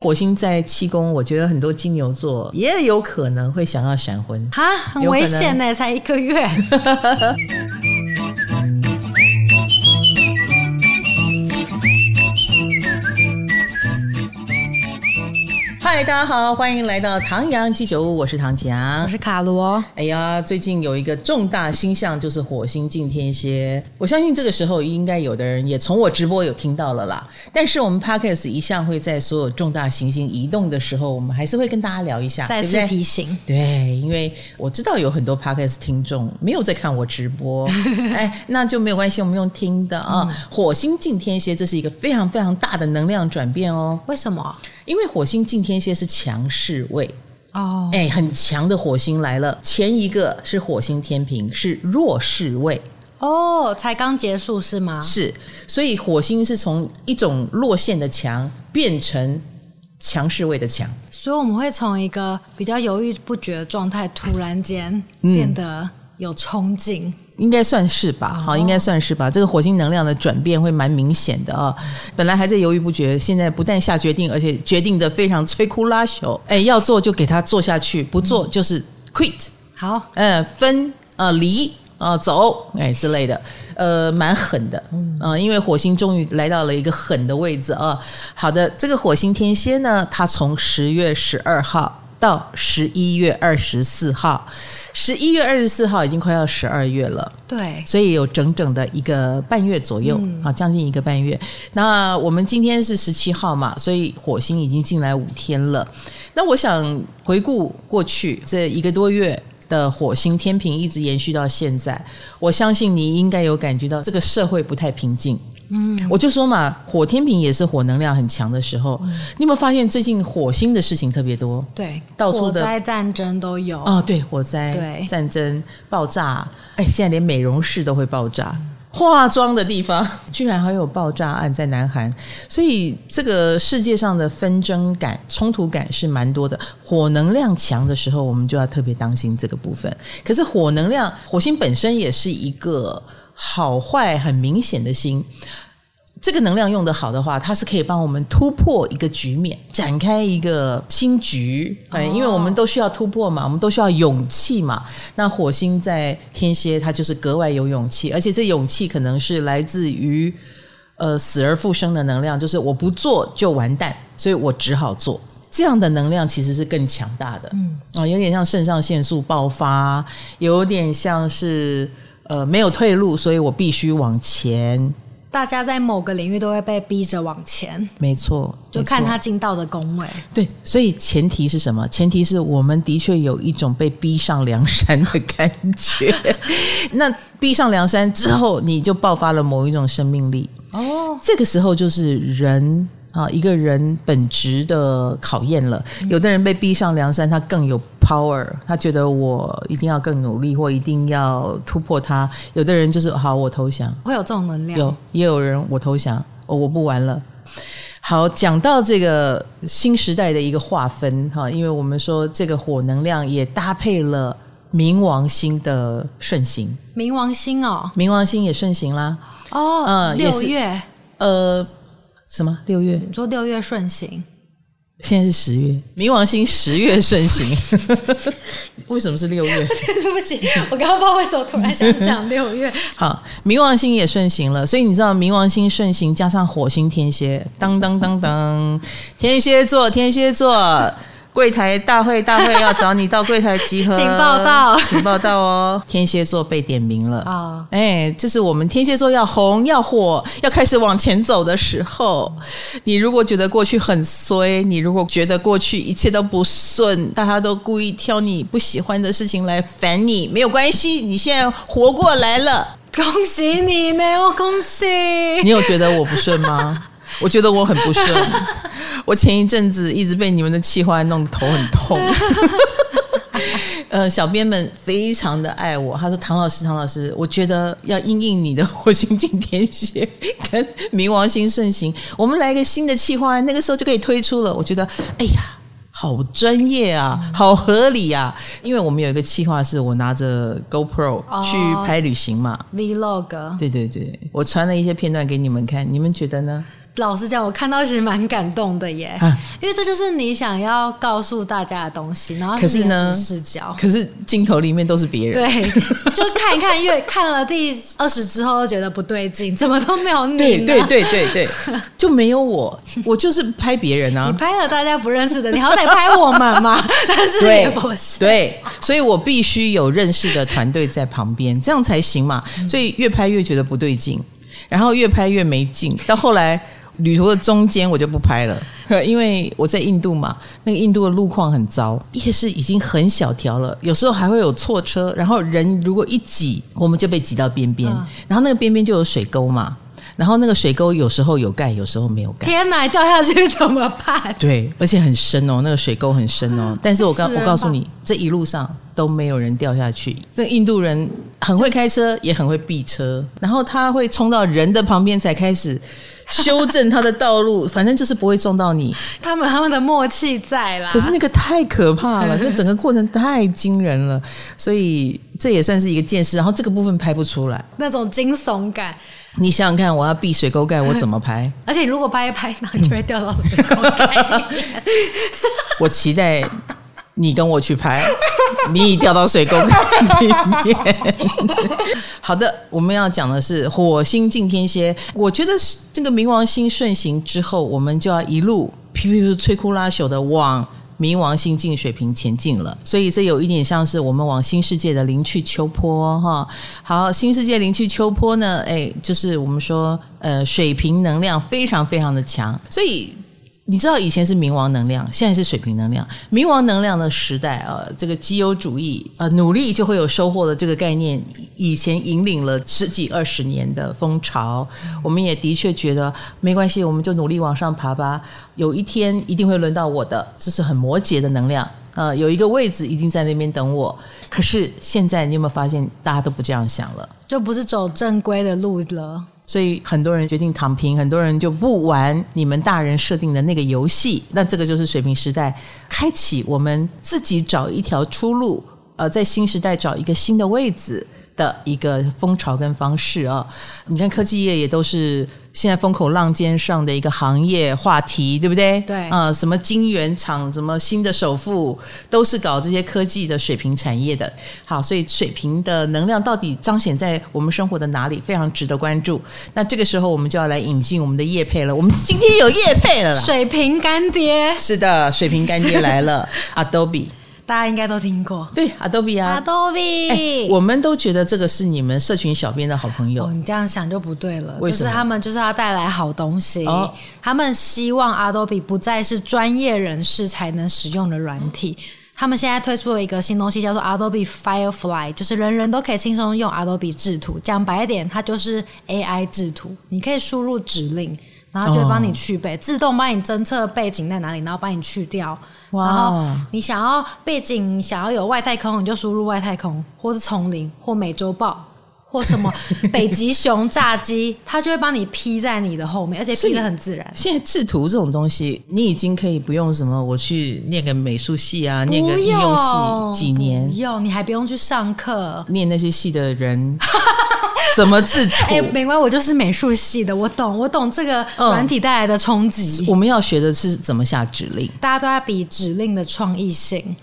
火星在七宫，我觉得很多金牛座也有可能会想要闪婚。哈，很危险呢，才一个月。嗨，大家好，欢迎来到唐阳鸡酒屋，我是唐强，我是卡罗。哎呀，最近有一个重大星象，就是火星进天蝎。我相信这个时候应该有的人也从我直播有听到了啦。但是我们 Podcast 一向会在所有重大行星移动的时候，我们还是会跟大家聊一下，再次提醒。对，对，因为我知道有很多 Podcast 听众没有在看我直播，哎，那就没有关系，我们用听的啊。嗯、火星进天蝎，这是一个非常非常大的能量转变哦。为什么？因为火星进天蝎是强势位哦，哎，很强的火星来了。前一个是火星天平，是弱势位哦，才刚结束是吗？是，所以火星是从一种落线的强变成强势位的强，所以我们会从一个比较犹豫不决的状态，突然间变得有冲劲。嗯应该算是吧，好，应该算是吧。这个火星能量的转变会蛮明显的啊。本来还在犹豫不决，现在不但下决定，而且决定的非常摧枯拉朽。哎，要做就给他做下去，不做就是 quit。好，嗯，分呃离呃走哎之类的，呃，蛮狠的啊。因为火星终于来到了一个狠的位置啊。好的，这个火星天蝎呢，它从十月十二号。到十一月二十四号，十一月二十四号已经快要十二月了，对，所以有整整的一个半月左右，啊、嗯，将近一个半月。那我们今天是十七号嘛，所以火星已经进来五天了。那我想回顾过去这一个多月的火星天平一直延续到现在，我相信你应该有感觉到这个社会不太平静。嗯，我就说嘛，火天平也是火能量很强的时候。嗯、你有没有发现最近火星的事情特别多？对，到处的火灾、战争都有。哦，对，火灾、对战争、爆炸，哎，现在连美容室都会爆炸，嗯、化妆的地方 居然还有爆炸案在南韩。所以这个世界上的纷争感、冲突感是蛮多的。火能量强的时候，我们就要特别当心这个部分。可是火能量，火星本身也是一个。好坏很明显的星，这个能量用得好的话，它是可以帮我们突破一个局面，展开一个新局。哎，因为我们都需要突破嘛，我们都需要勇气嘛。那火星在天蝎，它就是格外有勇气，而且这勇气可能是来自于呃死而复生的能量，就是我不做就完蛋，所以我只好做。这样的能量其实是更强大的，嗯啊，有点像肾上腺素爆发，有点像是。呃，没有退路，所以我必须往前。大家在某个领域都会被逼着往前，没错，就看他进到的工位。对，所以前提是什么？前提是我们的确有一种被逼上梁山的感觉。那逼上梁山之后，你就爆发了某一种生命力。哦，这个时候就是人。啊，一个人本质的考验了。有的人被逼上梁山，他更有 power，他觉得我一定要更努力，或一定要突破他。有的人就是好，我投降。会有这种能量？有，也有人我投降，哦，我不玩了。好，讲到这个新时代的一个划分哈，因为我们说这个火能量也搭配了冥王星的顺行。冥王星哦，冥王星也顺行啦。哦，嗯，六月，呃。什么？六月？你说六月顺行，现在是十月。冥王星十月顺行，为什么是六月？对不起，我刚刚不知道为什么突然想讲六月。好，冥王星也顺行了，所以你知道冥王星顺行加上火星天蝎，当当当当，天蝎座，天蝎座。柜台大会，大会要找你到柜台集合，请报道，请报道哦！天蝎座被点名了啊！哎、哦，这、就是我们天蝎座要红、要火、要开始往前走的时候。你如果觉得过去很衰，你如果觉得过去一切都不顺，大家都故意挑你不喜欢的事情来烦你，没有关系，你现在活过来了，恭喜你呢！我恭喜你。有觉得我不顺吗？我觉得我很不顺。我前一阵子一直被你们的气话弄得头很痛，呃，小编们非常的爱我。他说：“唐老师，唐老师，我觉得要应应你的火星进天蝎跟冥王星顺行，我们来一个新的企划，那个时候就可以推出了。”我觉得，哎呀，好专业啊，好合理啊！因为我们有一个企划，是我拿着 GoPro 去拍旅行嘛，哦，Vlog。对对对，我传了一些片段给你们看，你们觉得呢？老实讲，我看到其实蛮感动的耶，啊、因为这就是你想要告诉大家的东西。然后是你的主视角，可是镜头里面都是别人。对，就看一看，越 看了第二十之后，觉得不对劲，怎么都没有你。对对对对对，就没有我，我就是拍别人啊。你拍了大家不认识的，你好歹拍我们嘛。但是也不是。对，所以我必须有认识的团队在旁边，这样才行嘛。所以越拍越觉得不对劲，然后越拍越没劲，到后来。旅途的中间我就不拍了，因为我在印度嘛，那个印度的路况很糟，夜市已经很小条了，有时候还会有错车，然后人如果一挤，我们就被挤到边边，嗯、然后那个边边就有水沟嘛，然后那个水沟有时候有盖，有时候没有盖。天哪，掉下去怎么办？对，而且很深哦，那个水沟很深哦。但是我告我告诉你，这一路上都没有人掉下去。这印度人很会开车，也很会避车，然后他会冲到人的旁边才开始。修正他的道路，反正就是不会撞到你。他们他们的默契在啦。可是那个太可怕了，那整个过程太惊人了，所以这也算是一个见识。然后这个部分拍不出来，那种惊悚感。你想想看，我要避水沟盖，我怎么拍？而且如果拍一拍，然后就会掉到水沟盖。我期待。你跟我去拍，你已掉到水沟里面。好的，我们要讲的是火星进天蝎。我觉得这个冥王星顺行之后，我们就要一路噼噼摧枯拉朽的往冥王星进水平前进了。所以这有一点像是我们往新世界的灵去秋坡哈。好，新世界灵去秋坡呢，哎，就是我们说呃水平能量非常非常的强，所以。你知道以前是冥王能量，现在是水瓶能量。冥王能量的时代啊，这个绩优主义，呃，努力就会有收获的这个概念，以前引领了十几二十年的风潮。我们也的确觉得没关系，我们就努力往上爬吧。有一天一定会轮到我的，这是很摩羯的能量。呃，有一个位置一定在那边等我。可是现在你有没有发现，大家都不这样想了，就不是走正规的路了。所以很多人决定躺平，很多人就不玩你们大人设定的那个游戏。那这个就是水平时代开启，我们自己找一条出路，呃，在新时代找一个新的位置的一个风潮跟方式啊。你看科技业也都是。现在风口浪尖上的一个行业话题，对不对？对啊、呃，什么晶圆厂，什么新的首富，都是搞这些科技的水平产业的。好，所以水平的能量到底彰显在我们生活的哪里，非常值得关注。那这个时候，我们就要来引进我们的叶配了。我们今天有叶配了啦，水平干爹。是的，水平干爹来了，Adobe。大家应该都听过，对，Adobe 啊，Adobe，欸，我们都觉得这个是你们社群小编的好朋友。哦，你这样想就不对了，为什么？就是他们就是要带来好东西，哦，他们希望 Adobe 不再是专业人士才能使用的软体。他们现在推出了一个新东西，叫做 Adobe Firefly，就是人人都可以轻松用 Adobe 制图。讲白一点，它就是 AI 制图，你可以输入指令，然后就会帮你去背，哦，自动帮你侦测背景在哪里，然后帮你去掉。哇！然后你想要背景，想要有外太空，你就输入外太空，或是丛林，或美洲豹，或什么 北极熊炸鸡，它就会帮你 P 在你的后面，而且 P 的很自然。现在制图这种东西，你已经可以不用什么，我去念个美术系啊，念个应用系几年，不用，你还不用去上课，念那些系的人。怎么自处？哎、欸，没关系，我就是美术系的，我懂，我懂这个软体带来的冲击。嗯、我们要学的是怎么下指令，大家都在比指令的创意性。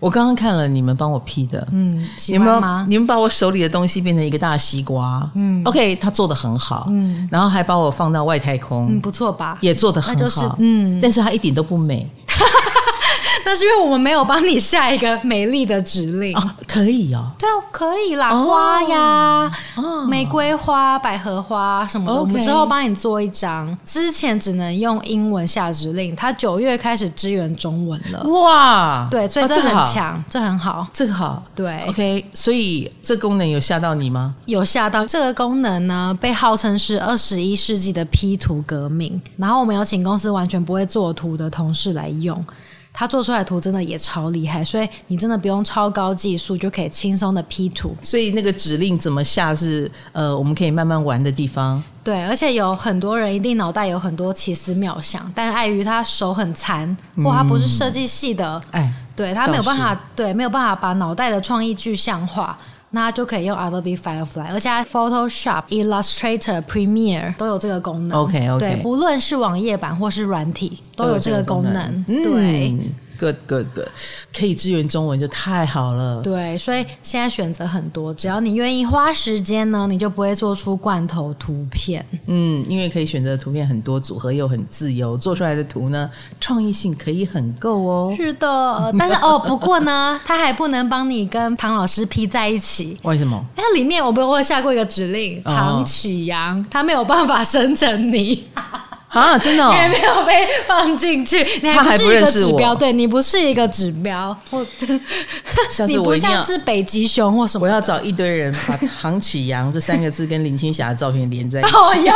我刚刚看了你们帮我 P 的，嗯，喜欢吗？你们把我手里的东西变成一个大西瓜，嗯，OK，他做的很好，嗯，然后还把我放到外太空，嗯，不错吧？也做的很好，就是、嗯，但是他一点都不美。那是因为我们没有帮你下一个美丽的指令。啊，可以哦，对啊，可以啦，哦、花呀，哦、玫瑰花、百合花什么的，我们之后帮你做一张。之前只能用英文下指令，它九月开始支援中文了。哇，对，所以这很强，哦，这很好，这个好，对，OK。所以这功能有吓到你吗？有吓到。这个功能呢，被号称是二十一世纪的 P 图革命。然后我们有请公司完全不会做图的同事来用。他做出来的图真的也超厉害，所以你真的不用超高技术就可以轻松的 P 图。所以那个指令怎么下是呃，我们可以慢慢玩的地方。对，而且有很多人一定脑袋有很多奇思妙想，但碍于他手很残，或他不是设计系的，哎、嗯，对他没有办法，对没有办法把脑袋的创意具象化。那就可以用 Adobe Firefly，而且 Photoshop、Illustrator、Premiere 都有这个功能。OK OK，对，不论是网页版或是软体，都有这个功能。对。嗯 Good, good, good，可以支援中文就太好了。对，所以现在选择很多，只要你愿意花时间呢，你就不会做出罐头图片。嗯，因为可以选择的图片很多，组合又很自由，做出来的图呢，创意性可以很够哦。是的，但是哦，不过呢，它还不能帮你跟唐老师 P 在一起。为什么？它里面我不会下过一个指令，唐启阳，他没有办法生成你。啊，真的、哦，你还没有被放进去，你还不是一个指标，对，你不是一个指标，或 你不像是北极熊或什么。我要找一堆人把唐启阳这三个字跟林青霞的照片连在一起。哦哟，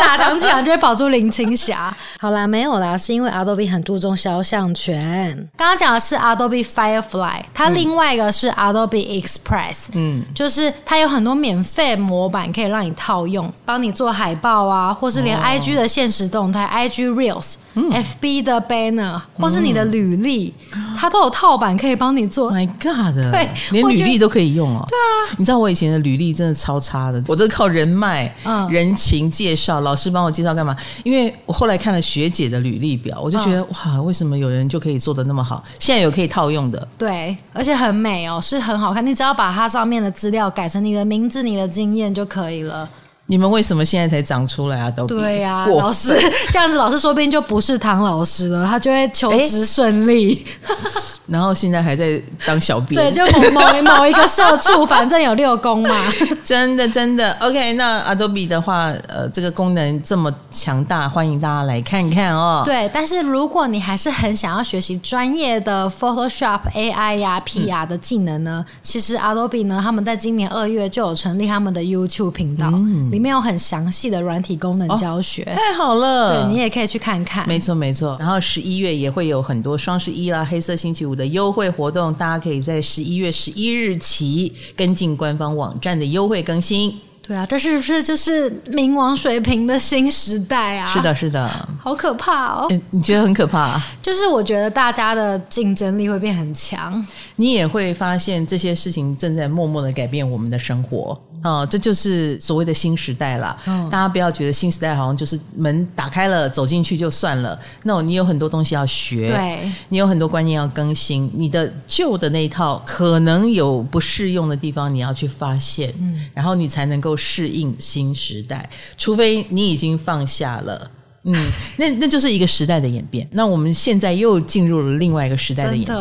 打唐启阳就会跑出林青霞。好啦，没有啦，是因为 Adobe 很注重肖像权。刚刚讲的是 Adobe Firefly，它另外一个是 Adobe Express，嗯，就是它有很多免费模板可以让你套用，帮你做海报啊，或是连 IG 的。的现实动态、IG Reels、嗯、FB 的 Banner，或是你的履历，嗯、它都有套版可以帮你做。My God，对，连履历都可以用哦。对啊，你知道我以前的履历真的超差的，我都靠人脉、嗯、人情介绍，老师帮我介绍干嘛？因为我后来看了学姐的履历表，我就觉得、嗯、哇，为什么有人就可以做的那么好？现在有可以套用的，对，而且很美哦，是很好看。你只要把它上面的资料改成你的名字、你的经验就可以了。你们为什么现在才长出来啊？都对呀、啊，老师 这样子，老师说不定就不是唐老师了，他就会求职顺利。然后现在还在当小编，对，就某某某一个社畜，反正有六宫嘛。真的真的，OK。那 Adobe 的话，呃，这个功能这么强大，欢迎大家来看看哦。对，但是如果你还是很想要学习专业的 Photoshop AI 呀、PR 的技能呢，嗯、其实 Adobe 呢，他们在今年二月就有成立他们的 YouTube 频道。嗯里面有很详细的软体功能教学，哦、太好了。对，你也可以去看看。没错，没错。然后十一月也会有很多双十一啦、黑色星期五的优惠活动，大家可以在十一月十一日起跟进官方网站的优惠更新。对啊，这是不是就是冥王水平的新时代啊？是的，是的，好可怕哦！你觉得很可怕啊？就是我觉得大家的竞争力会变很强，你也会发现这些事情正在默默的改变我们的生活。哦，这就是所谓的新时代了。嗯，大家不要觉得新时代好像就是门打开了走进去就算了。那你有很多东西要学，对，你有很多观念要更新。你的旧的那一套可能有不适用的地方，你要去发现，嗯，然后你才能够适应新时代。除非你已经放下了，嗯，那那就是一个时代的演变。那我们现在又进入了另外一个时代的演变。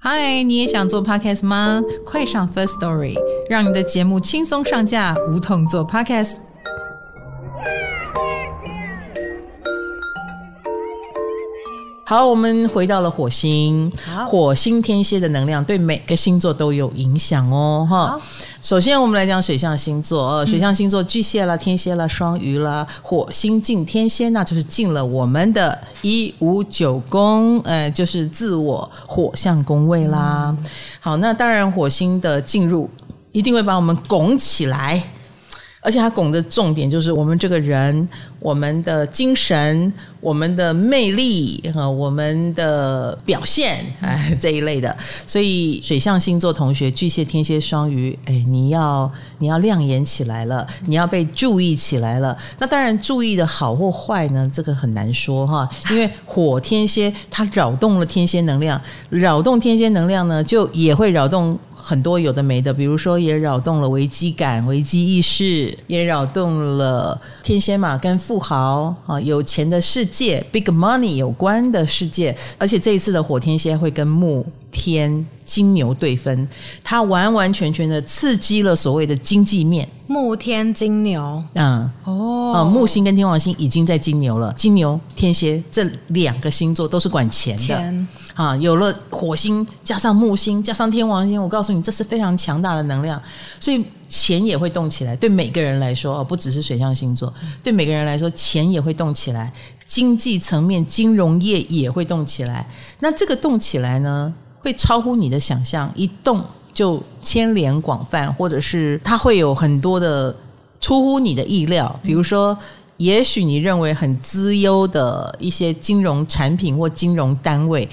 嗨，你也想做 Podcast 吗？快上 First Story，让你的节目轻松上架，无痛做 Podcast。好，我们回到了火星。火星天蝎的能量对每个星座都有影响哦。哈，首先我们来讲水象星座。水象星座巨蟹啦、天蝎啦、双鱼啦，火星进天蝎，那就是进了我们的一五九宫，呃，就是自我火象宫位啦。好，那当然火星的进入一定会把我们拱起来。而且它拱的重点就是我们这个人，我们的精神，我们的魅力和我们的表现，哎，这一类的。所以水象星座同学，巨蟹、天蝎、双鱼，哎，你要你要亮眼起来了，你要被注意起来了。那当然，注意的好或坏呢，这个很难说哈，因为火天蝎它扰动了天蝎能量，扰动天蝎能量呢，就也会扰动。很多有的没的，比如说也扰动了危机感、危机意识，也扰动了天蝎嘛，跟富豪啊、有钱的世界、big money 有关的世界。而且这一次的火天蝎会跟木天金牛对分，它完完全全的刺激了所谓的经济面。木天金牛，嗯，哦，啊，木星跟天王星已经在金牛了，金牛、天蝎这两个星座都是管钱的。钱啊，有了火星加上木星加上天王星，我告诉你，这是非常强大的能量，所以钱也会动起来。对每个人来说，哦，不只是水象星座，对每个人来说，钱也会动起来，经济层面、金融业也会动起来。那这个动起来呢，会超乎你的想象，一动就牵连广泛，或者是它会有很多的出乎你的意料，比如说。也许你认为很资优的一些金融产品或金融单位，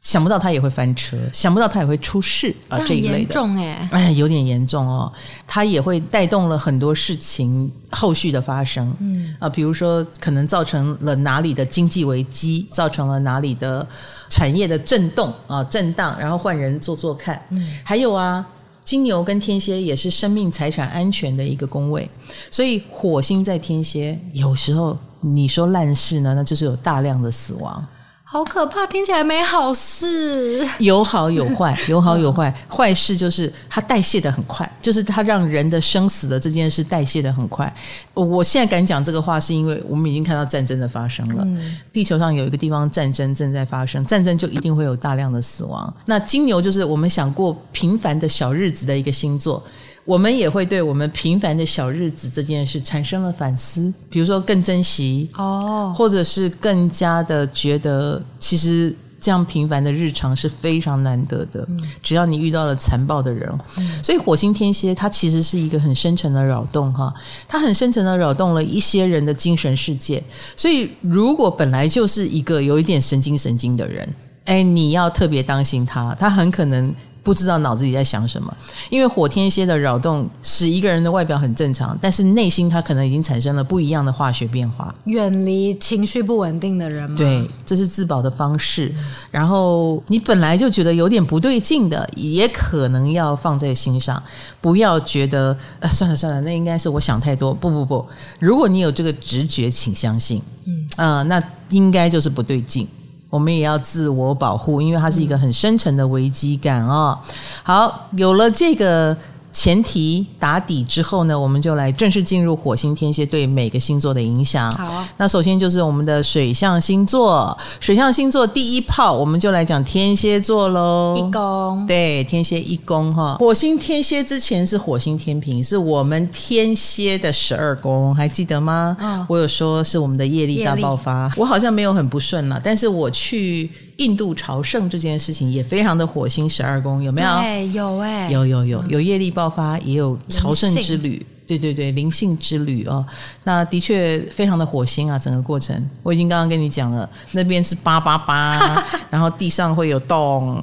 想不到他也会翻车，想不到他也会出事啊！这一类的，严重哎，哎，有点严重哦。他也会带动了很多事情后续的发生，嗯啊，比如说可能造成了哪里的经济危机，造成了哪里的产业的震动啊震荡，然后换人做做看。嗯，还有啊，金牛跟天蝎也是生命财产安全的一个宫位，所以火星在天蝎，有时候你说烂事呢，那就是有大量的死亡。好可怕，听起来没好事。有好有坏，有好有坏。坏事就是它代谢的很快，就是它让人的生死的这件事代谢的很快。我现在敢讲这个话，是因为我们已经看到战争的发生了。地球上有一个地方战争正在发生，战争就一定会有大量的死亡。那金牛就是我们想过平凡的小日子的一个星座。我们也会对我们平凡的小日子这件事产生了反思，比如说更珍惜哦，或者是更加的觉得，其实这样平凡的日常是非常难得的。嗯、只要你遇到了残暴的人，嗯、所以火星天蝎它其实是一个很深沉的扰动哈，它很深沉的扰动了一些人的精神世界。所以如果本来就是一个有一点神经神经的人，哎，你要特别当心他，他很可能。不知道脑子里在想什么，因为火天蝎的扰动使一个人的外表很正常，但是内心他可能已经产生了不一样的化学变化。远离情绪不稳定的人吗？对，这是自保的方式。然后你本来就觉得有点不对劲的，也可能要放在心上，不要觉得呃算了算了，那应该是我想太多。不不不，如果你有这个直觉，请相信，嗯啊、呃，那应该就是不对劲。我们也要自我保护，因为它是一个很深沉的危机感啊。好，有了这个。前提打底之后呢，我们就来正式进入火星天蝎对每个星座的影响。好啊，那首先就是我们的水象星座，水象星座第一炮，我们就来讲天蝎座喽。一宫，对，天蝎一宫哈。火星天蝎之前是火星天平，是我们天蝎的十二宫，还记得吗？哦，我有说是我们的业力大爆发，我好像没有很不顺了，但是我去。印度朝圣这件事情也非常的火星十二宫，有没有？对，有哎、欸，有有有有业力爆发，也有朝圣之旅。对对对，灵性之旅哦，那的确非常的火星啊，整个过程我已经刚刚跟你讲了，那边是八八八，然后地上会有洞，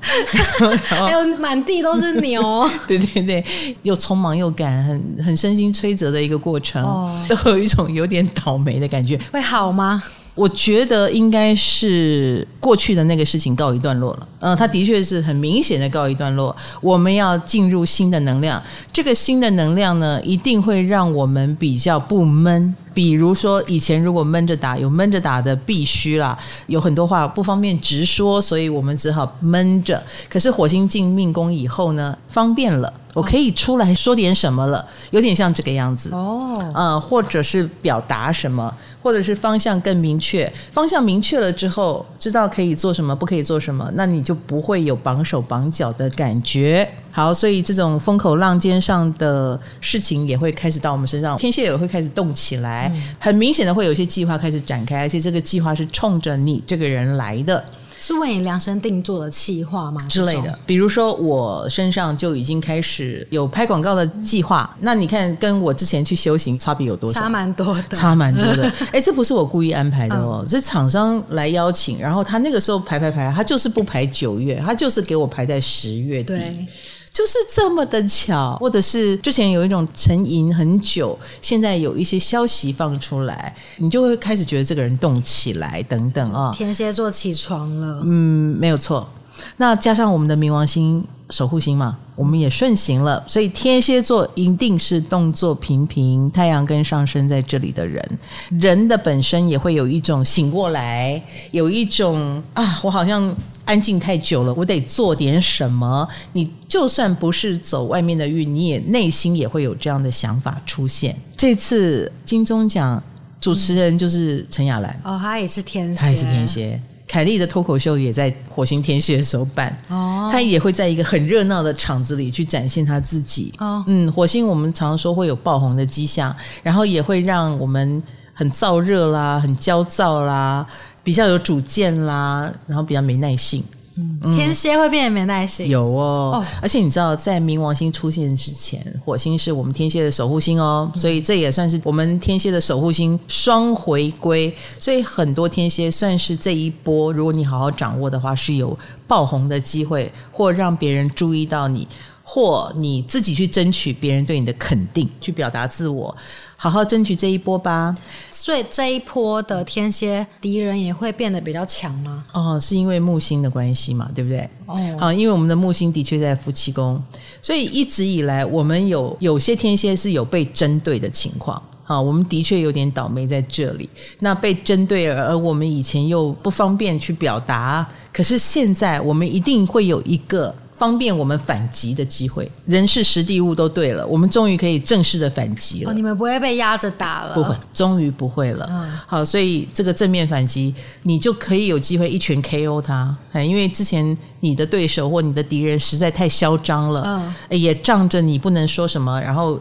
还有满地都是牛，对对对，又匆忙又赶，很很身心摧折的一个过程，哦、都有一种有点倒霉的感觉。会好吗？我觉得应该是过去的那个事情告一段落了。嗯，它的确是很明显的告一段落。我们要进入新的能量，这个新的能量呢，一定会让我们比较不闷。比如说，以前如果闷着打，有闷着打的必须啦，有很多话不方便直说，所以我们只好闷着。可是火星进命宫以后呢，方便了。我可以出来说点什么了，有点像这个样子哦，呃，或者是表达什么，或者是方向更明确。方向明确了之后，知道可以做什么，不可以做什么，那你就不会有绑手绑脚的感觉。好，所以这种风口浪尖上的事情也会开始到我们身上，天蝎也会开始动起来，很明显的会有一些计划开始展开，而且这个计划是冲着你这个人来的。是为你量身定做的企划吗？之类的，比如说我身上就已经开始有拍广告的计划。嗯、那你看，跟我之前去修行差别有多少？差蛮多的，差蛮多的。哎，这不是我故意安排的哦，嗯、这是厂商来邀请，然后他那个时候排排排，他就是不排九月，他就是给我排在十月底。对。就是这么的巧，或者是之前有一种沉吟很久，现在有一些消息放出来，你就会开始觉得这个人动起来，等等啊。天蝎座起床了，嗯，没有错。那加上我们的冥王星守护星嘛，我们也顺行了，所以天蝎座一定是动作频频，太阳跟上升在这里的人，人的本身也会有一种醒过来，有一种啊，我好像。安静太久了，我得做点什么。你就算不是走外面的运，你也内心也会有这样的想法出现。这次金钟奖主持人就是陈雅兰，哦，她也是天蝎，她也是天蝎。凯莉的脱口秀也在火星天蝎的时候办，哦，她也会在一个很热闹的场子里去展现她自己。哦，嗯，火星我们常常说会有爆红的迹象，然后也会让我们很燥热啦，很焦躁啦。比较有主见啦，然后比较没耐性，嗯，天蝎会变得没耐心，有哦，哦。而且你知道，在冥王星出现之前，火星是我们天蝎的守护星哦，所以这也算是我们天蝎的守护星双回归。所以很多天蝎算是这一波，如果你好好掌握的话，是有爆红的机会，或让别人注意到你。或你自己去争取别人对你的肯定，去表达自我，好好争取这一波吧。所以这一波的天蝎敌人也会变得比较强吗？哦，是因为木星的关系嘛，对不对？哦，好，因为我们的木星的确在夫妻宫，所以一直以来我们有有些天蝎是有被针对的情况。好，我们的确有点倒霉在这里。那被针对了，而我们以前又不方便去表达，可是现在我们一定会有一个。方便我们反击的机会，人事实地物都对了，我们终于可以正式的反击了。哦，你们不会被压着打了？不会，终于不会了。嗯，好，所以这个正面反击，你就可以有机会一拳 KO 他。因为之前你的对手或你的敌人实在太嚣张了，嗯，也仗着你不能说什么，然后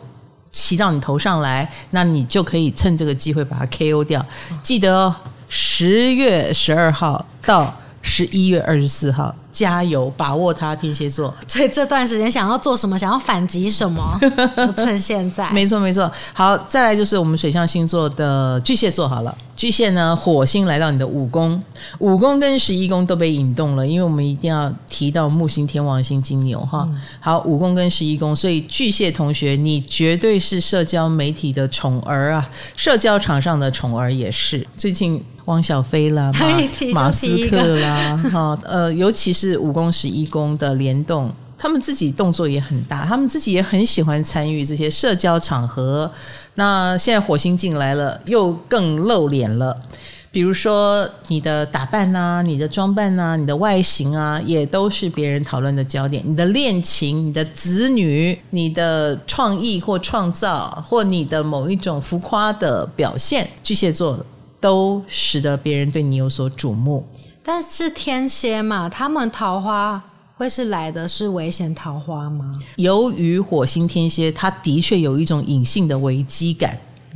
骑到你头上来，那你就可以趁这个机会把他 KO 掉。记得哦，十月十二号到十一月二十四号。加油，把握它，天蝎座。所以这段时间想要做什么，想要反击什么，就趁现在。没错，没错。好，再来就是我们水象星座的巨蟹座。好了，巨蟹呢，火星来到你的五宫，五宫跟十一宫都被引动了，因为我们一定要提到木星、天王星、金牛哈。好，五宫跟十一宫，所以巨蟹同学，你绝对是社交媒体的宠儿啊，社交场上的宠儿也是。最近汪小菲啦，马，马斯克啦，哈，呃，尤其是。是五宫十一宫的联动，他们自己动作也很大，他们自己也很喜欢参与这些社交场合。那现在火星进来了，又更露脸了。比如说你的打扮啊，你的装扮啊，你的外形啊，也都是别人讨论的焦点。你的恋情、你的子女、你的创意或创造，或你的某一种浮夸的表现，巨蟹座都使得别人对你有所瞩目。但是天蝎嘛，他们桃花会是来的是危险桃花吗？由于火星天蝎，他的确有一种隐性的危机感，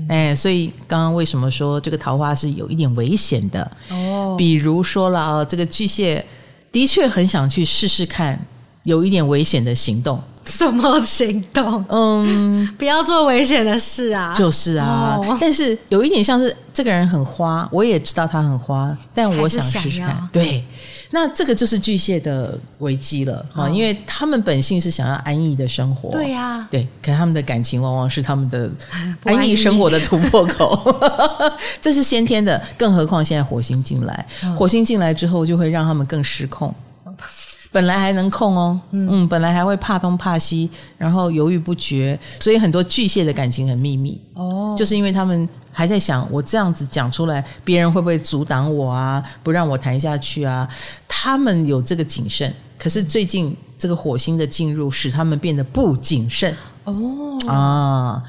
哎、嗯，所以刚刚为什么说这个桃花是有一点危险的？哦，比如说了啊，这个巨蟹的确很想去试试看，有一点危险的行动。什么行动？嗯，不要做危险的事啊！就是啊，哦、但是有一点像是这个人很花，我也知道他很花，但我想试试看。对，那这个就是巨蟹的危机了啊，哦、因为他们本性是想要安逸的生活。对呀、啊，对，可他们的感情往往是他们的 安逸生活的突破口，这是先天的。更何况现在火星进来，火星进来之后就会让他们更失控。本来还能控哦，嗯，本来还会怕东怕西，然后犹豫不决，所以很多巨蟹的感情很秘密哦，就是因为他们还在想，我这样子讲出来，别人会不会阻挡我啊，不让我谈下去啊？他们有这个谨慎，可是最近这个火星的进入使他们变得不谨慎哦啊。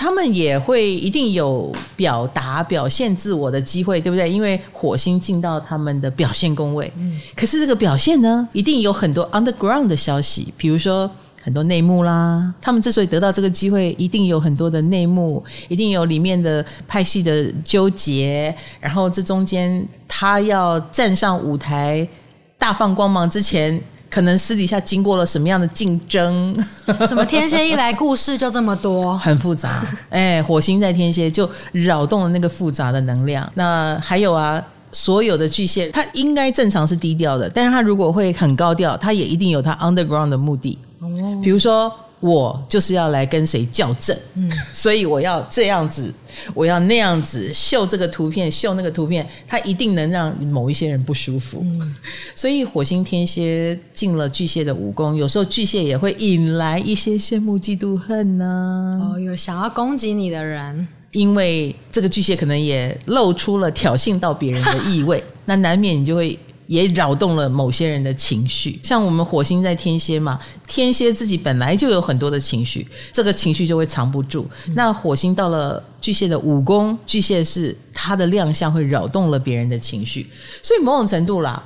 他们也会一定有表达、表现自我的机会，对不对？因为火星进到他们的表现宫位，嗯，可是这个表现呢，一定有很多 underground 的消息，比如说很多内幕啦。他们之所以得到这个机会，一定有很多的内幕，一定有里面的派系的纠结，然后这中间他要站上舞台大放光芒之前。可能私底下经过了什么样的竞争？怎么天蝎一来，故事就这么多？很复杂。哎，火星在天蝎就扰动了那个复杂的能量。那还有啊，所有的巨蟹，他应该正常是低调的，但是他如果会很高调，他也一定有他 underground 的目的。哦，比如说。我就是要来跟谁较正，嗯，所以我要这样子，我要那样子秀这个图片，秀那个图片，它一定能让某一些人不舒服。嗯，所以火星天蝎进了巨蟹的武功，有时候巨蟹也会引来一些羡慕、嫉妒、恨呢。哦，有想要攻击你的人，因为这个巨蟹可能也露出了挑衅到别人的意味，那难免你就会。也扰动了某些人的情绪，像我们火星在天蝎嘛，天蝎自己本来就有很多的情绪，这个情绪就会藏不住。嗯、那火星到了巨蟹的五宫，巨蟹是它的亮相会扰动了别人的情绪，所以某种程度啦，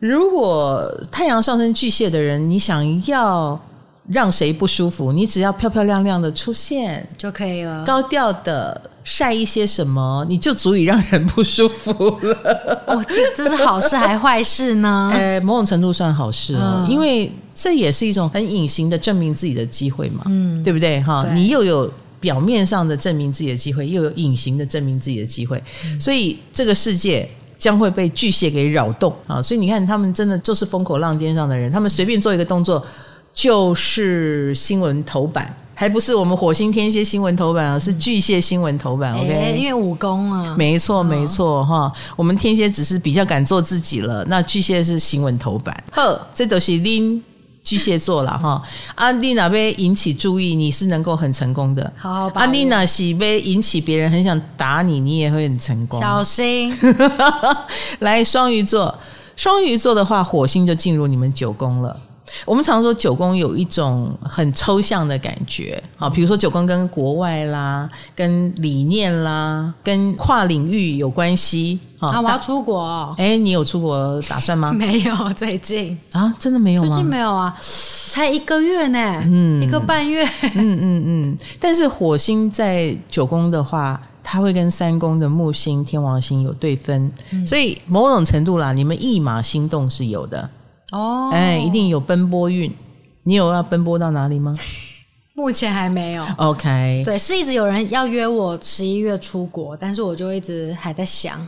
如果太阳上升巨蟹的人，你想要让谁不舒服，你只要漂漂亮亮的出现就可以了。高调的晒一些什么，你就足以让人不舒服了。哦，这是好事还坏事呢？呃，某种程度算好事哦，嗯，因为这也是一种很隐形的证明自己的机会嘛，嗯，对不对？哈，你又有表面上的证明自己的机会，又有隐形的证明自己的机会，嗯，所以这个世界。将会被巨蟹给扰动啊！所以你看，他们真的就是风口浪尖上的人，他们随便做一个动作就是新闻头版，还不是我们火星天蝎新闻头版啊，是巨蟹新闻头版。OK，欸，因为武功啊，没错没错哈，哦，我们天蝎只是比较敢做自己了，那巨蟹是新闻头版。呵，这都是拎。巨蟹座了哈，阿丽娜被引起注意，你是能够很成功的。好，好，阿丽娜是被引起别人很想打你，你也会很成功。小心，来双鱼座，双鱼座的话，火星就进入你们九宫了。我们常说九宫有一种很抽象的感觉，好，比如说九宫跟国外啦、跟理念啦、跟跨领域有关系。啊，我要出国。哎，你有出国打算吗？没有，最近啊，真的没有吗？最近没有啊，才一个月呢，嗯，一个半月，嗯嗯嗯。但是火星在九宫的话，它会跟三宫的木星、天王星有对分，嗯，所以某种程度啦，你们一马心动是有的。哦，哎，一定有奔波运。你有要奔波到哪里吗？目前还没有。OK，对，是一直有人要约我十一月出国，但是我就一直还在想。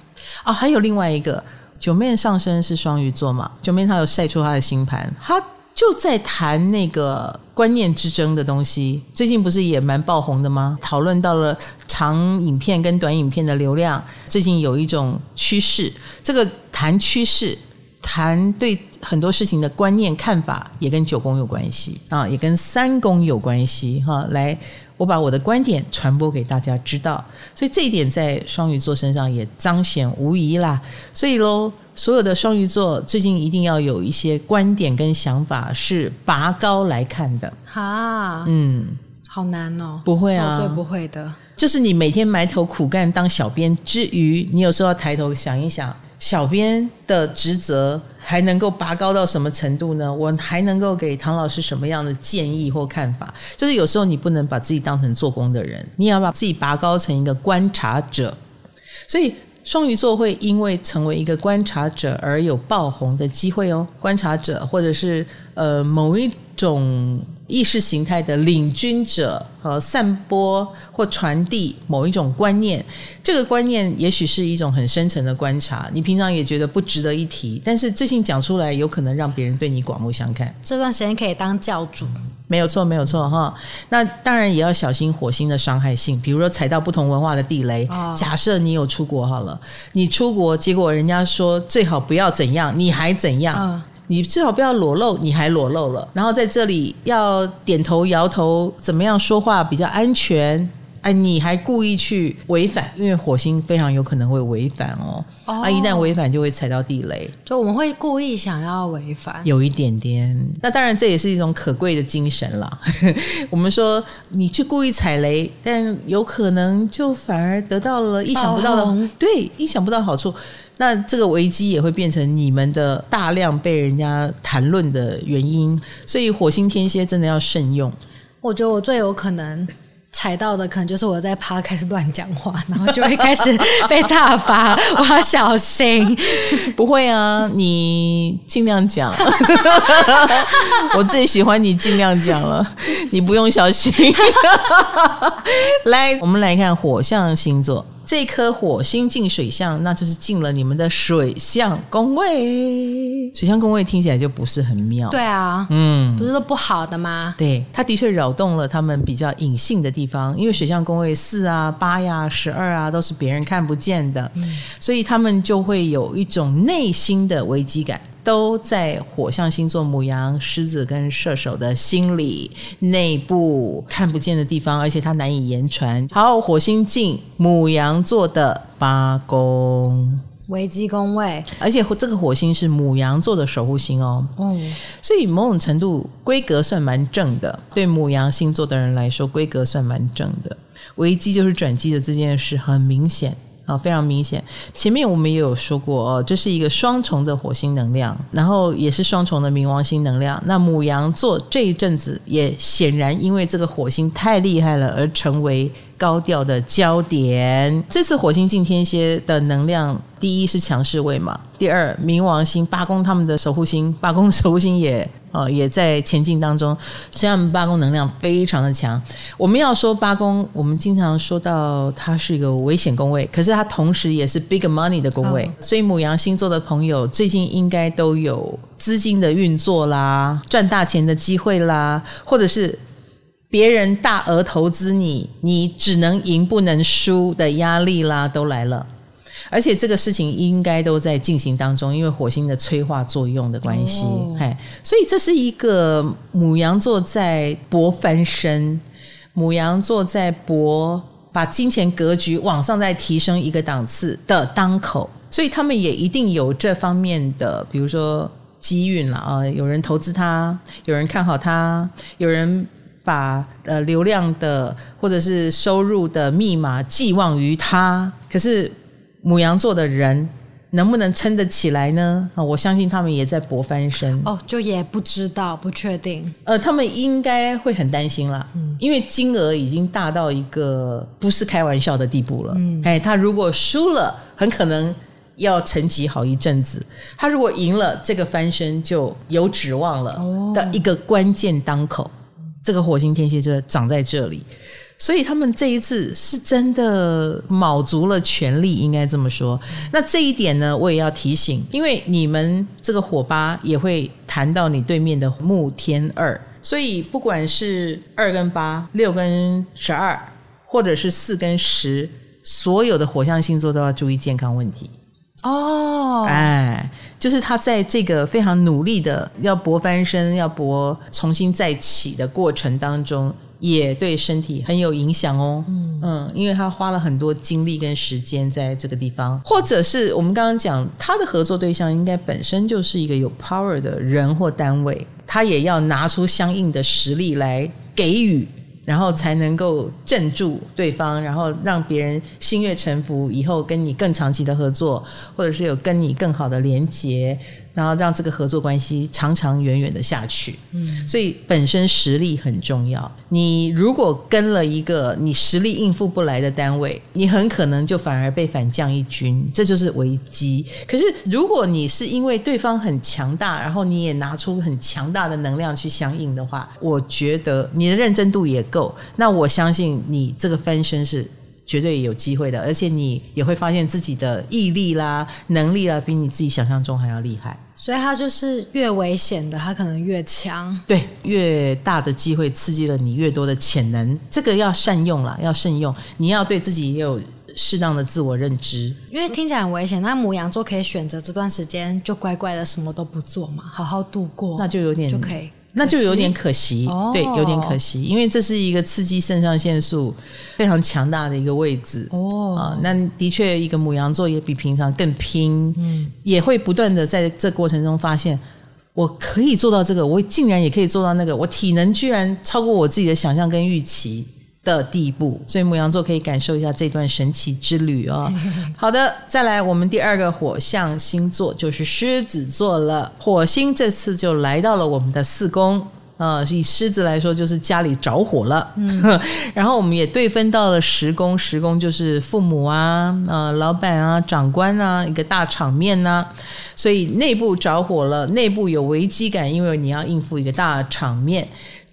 哦，还有另外一个九面上身是双鱼座嘛？九面他有晒出他的星盘，他就在谈那个观念之争的东西。最近不是也蛮爆红的吗？讨论到了长影片跟短影片的流量，最近有一种趋势，这个谈趋势。谈对很多事情的观念看法，也跟九宫有关系啊，也跟三宫有关系哈。来，我把我的观点传播给大家知道，所以这一点在双鱼座身上也彰显无疑啦。所以喽，所有的双鱼座最近一定要有一些观点跟想法是拔高来看的。哈，嗯，好难哦。不会啊，我最不会的，就是你每天埋头苦干当小编之余，你有时候要抬头想一想。小编的职责还能够拔高到什么程度呢？我还能够给唐老师什么样的建议或看法？就是有时候你不能把自己当成做工的人，你也要把自己拔高成一个观察者。所以双鱼座会因为成为一个观察者而有爆红的机会哦。观察者或者是呃某一种。意识形态的领军者和散播或传递某一种观念，这个观念也许是一种很深层的观察，你平常也觉得不值得一提，但是最近讲出来，有可能让别人对你刮目相看。这段时间可以当教主，没有错，没有错哈。那当然也要小心火星的伤害性，比如说踩到不同文化的地雷。哦、假设你有出国好了，你出国结果人家说最好不要怎样，你还怎样？哦你最好不要裸露，你还裸露了，然后在这里要点头摇头，怎么样说话比较安全？哎，你还故意去违反，因为火星非常有可能会违反哦。哦，啊，一旦违反就会踩到地雷，就我们会故意想要违反，有一点点。那当然这也是一种可贵的精神啦。我们说你去故意踩雷，但有可能就反而得到了意想不到的，红对，意想不到好处。那这个危机也会变成你们的大量被人家谈论的原因，所以火星天蝎真的要慎用。我觉得我最有可能踩到的，可能就是我在趴开始乱讲话，然后就会开始被大发，我要小心。不会啊，你尽量讲。我最喜欢你尽量讲了，你不用小心。来，我们来看火象星座。这颗火星进水象，那就是进了你们的水象宫位。水象宫位听起来就不是很妙。对啊，嗯，不是都不好的吗？对，它的确扰动了他们比较隐性的地方，因为水象宫位四啊、八呀、十二啊都是别人看不见的，嗯，所以他们就会有一种内心的危机感。都在火象星座母羊、狮子跟射手的心理内部看不见的地方，而且它难以言传。好，火星进母羊座的八宫，危机宫位，而且这个火星是母羊座的守护星哦。嗯，所以某种程度规格算蛮正的。对母羊星座的人来说，规格算蛮正的。危机就是转机的这件事很明显。啊，非常明显。前面我们也有说过哦，这是一个双重的火星能量，然后也是双重的冥王星能量。那母羊座这一阵子也显然因为这个火星太厉害了，而成为高调的焦点。这次火星进天蝎的能量，第一是强势位嘛，第二冥王星八宫他们的守护星，八宫守护星也呃也在前进当中，虽然我们八宫能量非常的强。我们要说八宫，我们经常说到它是一个危险宫位，可是它同时也是 big money 的宫位，哦、所以母羊星座的朋友最近应该都有资金的运作啦，赚大钱的机会啦，或者是。别人大额投资你，你只能赢不能输的压力啦，都来了。而且这个事情应该都在进行当中，因为火星的催化作用的关系，嘿，所以这是一个母羊座在搏翻身，母羊座在搏把金钱格局往上再提升一个档次的当口，所以他们也一定有这方面的，比如说机运了啊，有人投资他，有人看好他，有人。把呃流量的或者是收入的密码寄望于他，可是牡羊座的人能不能撑得起来呢？啊，我相信他们也在搏翻身。哦，就也不知道，不确定。呃，他们应该会很担心啦，嗯，因为金额已经大到一个不是开玩笑的地步了。嗯，哎，他如果输了，很可能要沉寂好一阵子；他如果赢了，这个翻身就有指望了的一个关键当口。这个火星天蝎就长在这里，所以他们这一次是真的卯足了全力，应该这么说。那这一点呢，我也要提醒，因为你们这个火八也会谈到你对面的木天二，所以不管是二跟八、六跟十二，或者是四跟十，所有的火象星座都要注意健康问题。哦，哎，就是他在这个非常努力的要搏翻身、要搏重新再起的过程当中，也对身体很有影响哦。嗯嗯，因为他花了很多精力跟时间在这个地方，或者是我们刚刚讲他的合作对象，应该本身就是一个有 power 的人或单位，他也要拿出相应的实力来给予。然后才能够镇住对方，然后让别人心悦诚服，以后跟你更长期的合作，或者是有跟你更好的连结。然后让这个合作关系长长远远的下去，嗯，所以本身实力很重要。你如果跟了一个你实力应付不来的单位，你很可能就反而被反将一军，这就是危机。可是如果你是因为对方很强大，然后你也拿出很强大的能量去相应的话，我觉得你的认真度也够。那我相信你这个翻身是。绝对有机会的，而且你也会发现自己的毅力啦、能力啦，比你自己想象中还要厉害。所以，他就是越危险的，他可能越强。对，越大的机会刺激了你越多的潜能，这个要善用啦，要慎用。你要对自己也有适当的自我认知。因为听起来很危险，那母羊座可以选择这段时间就乖乖的什么都不做嘛，好好度过，那就有点就可以。那就有点可惜，哦、对，有点可惜，因为这是一个刺激肾上腺素非常强大的一个位置哦。啊，那的确，一个母羊座也比平常更拼，嗯，也会不断的在这过程中发现，我可以做到这个，我竟然也可以做到那个，我体能居然超过我自己的想象跟预期。的地步，所以牧羊座可以感受一下这段神奇之旅哦。好的，再来我们第二个火象星座就是狮子座了。火星这次就来到了我们的四宫呃，以狮子来说就是家里着火了。嗯，然后我们也对分到了十宫，十宫就是父母啊、呃、老板啊、长官啊，一个大场面呐、啊。所以内部着火了，内部有危机感，因为你要应付一个大场面。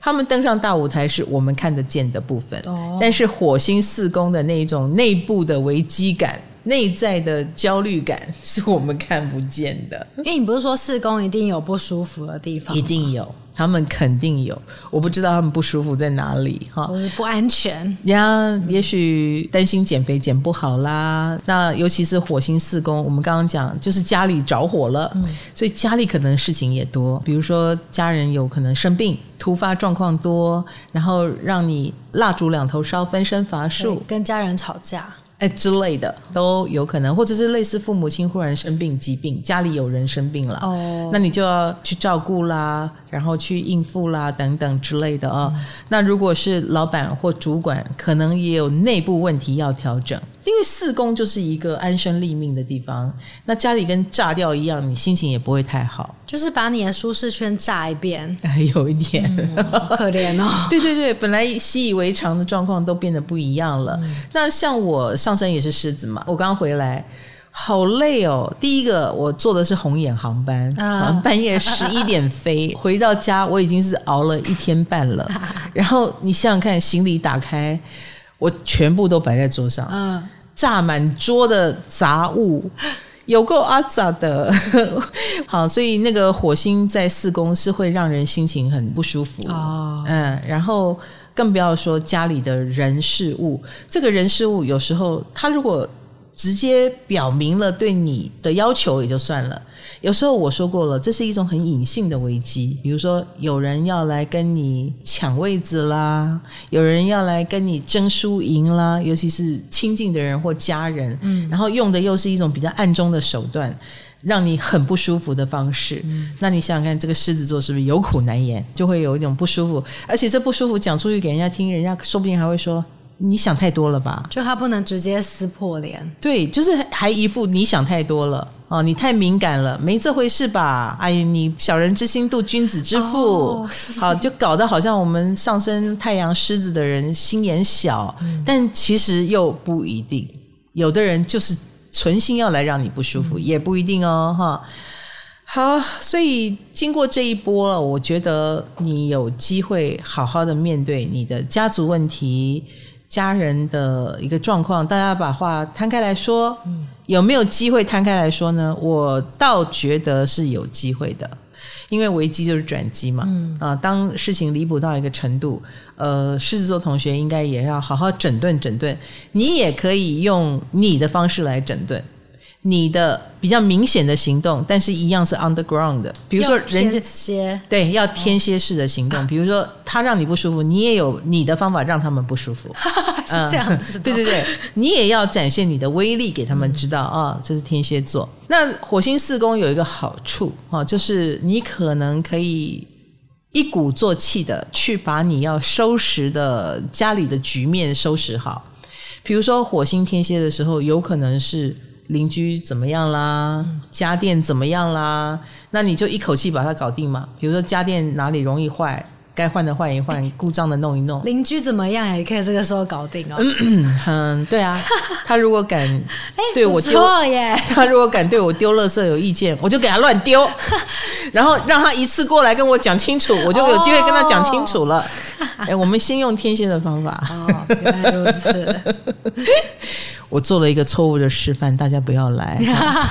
他们登上大舞台是我们看得见的部分，哦、但是火星四宫的那种内部的危机感、内在的焦虑感是我们看不见的。因为你不是说四宫一定有不舒服的地方？一定有。他们肯定有，我不知道他们不舒服在哪里哈，不安全呀，也许担心减肥减不好啦。那尤其是火星四宫，我们刚刚讲就是家里着火了，嗯，所以家里可能事情也多，比如说家人有可能生病，突发状况多，然后让你蜡烛两头烧，分身乏术，跟家人吵架。哎，之类的都有可能，或者是类似父母亲忽然生病、疾病，家里有人生病了，哦，那你就要去照顾啦，然后去应付啦，等等之类的啊、哦。嗯、那如果是老板或主管，可能也有内部问题要调整。因为四宫就是一个安身立命的地方，那家里跟炸掉一样，你心情也不会太好，就是把你的舒适圈炸一遍，还 有一点、嗯、可怜哦。对对对，本来习以为常的状况都变得不一样了。嗯、那像我上身也是狮子嘛，我刚回来。好累哦！第一个，我坐的是红眼航班，啊、半夜 十一点飞，回到家我已经是熬了一天半了。然后你想想看，行李打开，我全部都摆在桌上，嗯，炸满桌的杂物，有够阿杂的。好，所以那个火星在四宫是会让人心情很不舒服哦。嗯，然后更不要说家里的人事物，这个人事物有时候他如果。直接表明了对你的要求也就算了，有时候我说过了，这是一种很隐性的危机。比如说，有人要来跟你抢位置啦，有人要来跟你争输赢啦，尤其是亲近的人或家人，嗯，然后用的又是一种比较暗中的手段，让你很不舒服的方式。嗯，那你想想看，这个狮子座是不是有苦难言，就会有一种不舒服，而且这不舒服讲出去给人家听，人家说不定还会说。你想太多了吧？就他不能直接撕破脸，对，就是还一副你想太多了哦，你太敏感了，没这回事吧？哎，你小人之心度君子之腹，哦、好，就搞得好像我们上升太阳狮子的人心眼小，嗯、但其实又不一定，有的人就是存心要来让你不舒服，嗯、也不一定哦，哈。好，所以经过这一波了，我觉得你有机会好好的面对你的家族问题。家人的一个状况，大家把话摊开来说，有没有机会摊开来说呢？我倒觉得是有机会的，因为危机就是转机嘛。嗯、啊，当事情离谱到一个程度，呃，狮子座同学应该也要好好整顿整顿。你也可以用你的方式来整顿。你的比较明显的行动，但是一样是 underground 的，比如说人家对要天蝎式的行动，哦、比如说他让你不舒服，你也有你的方法让他们不舒服，是这样子。对对对，你也要展现你的威力给他们知道啊、嗯哦，这是天蝎座。那火星四宫有一个好处啊、哦，就是你可能可以一鼓作气的去把你要收拾的家里的局面收拾好。比如说火星天蝎的时候，有可能是。邻居怎么样啦？家电怎么样啦？那你就一口气把它搞定嘛。比如说家电哪里容易坏，该换的换一换，故障的弄一弄。邻居怎么样也可以这个时候搞定哦。嗯，对啊，他如果敢 对我丢，耶 他如果敢对我丢垃圾有意见，我就给他乱丢，然后让他一次过来跟我讲清楚，我就有机会跟他讲清楚了。哎、哦，我们先用天蝎的方法。哦，原来如此。我做了一个错误的示范，大家不要来。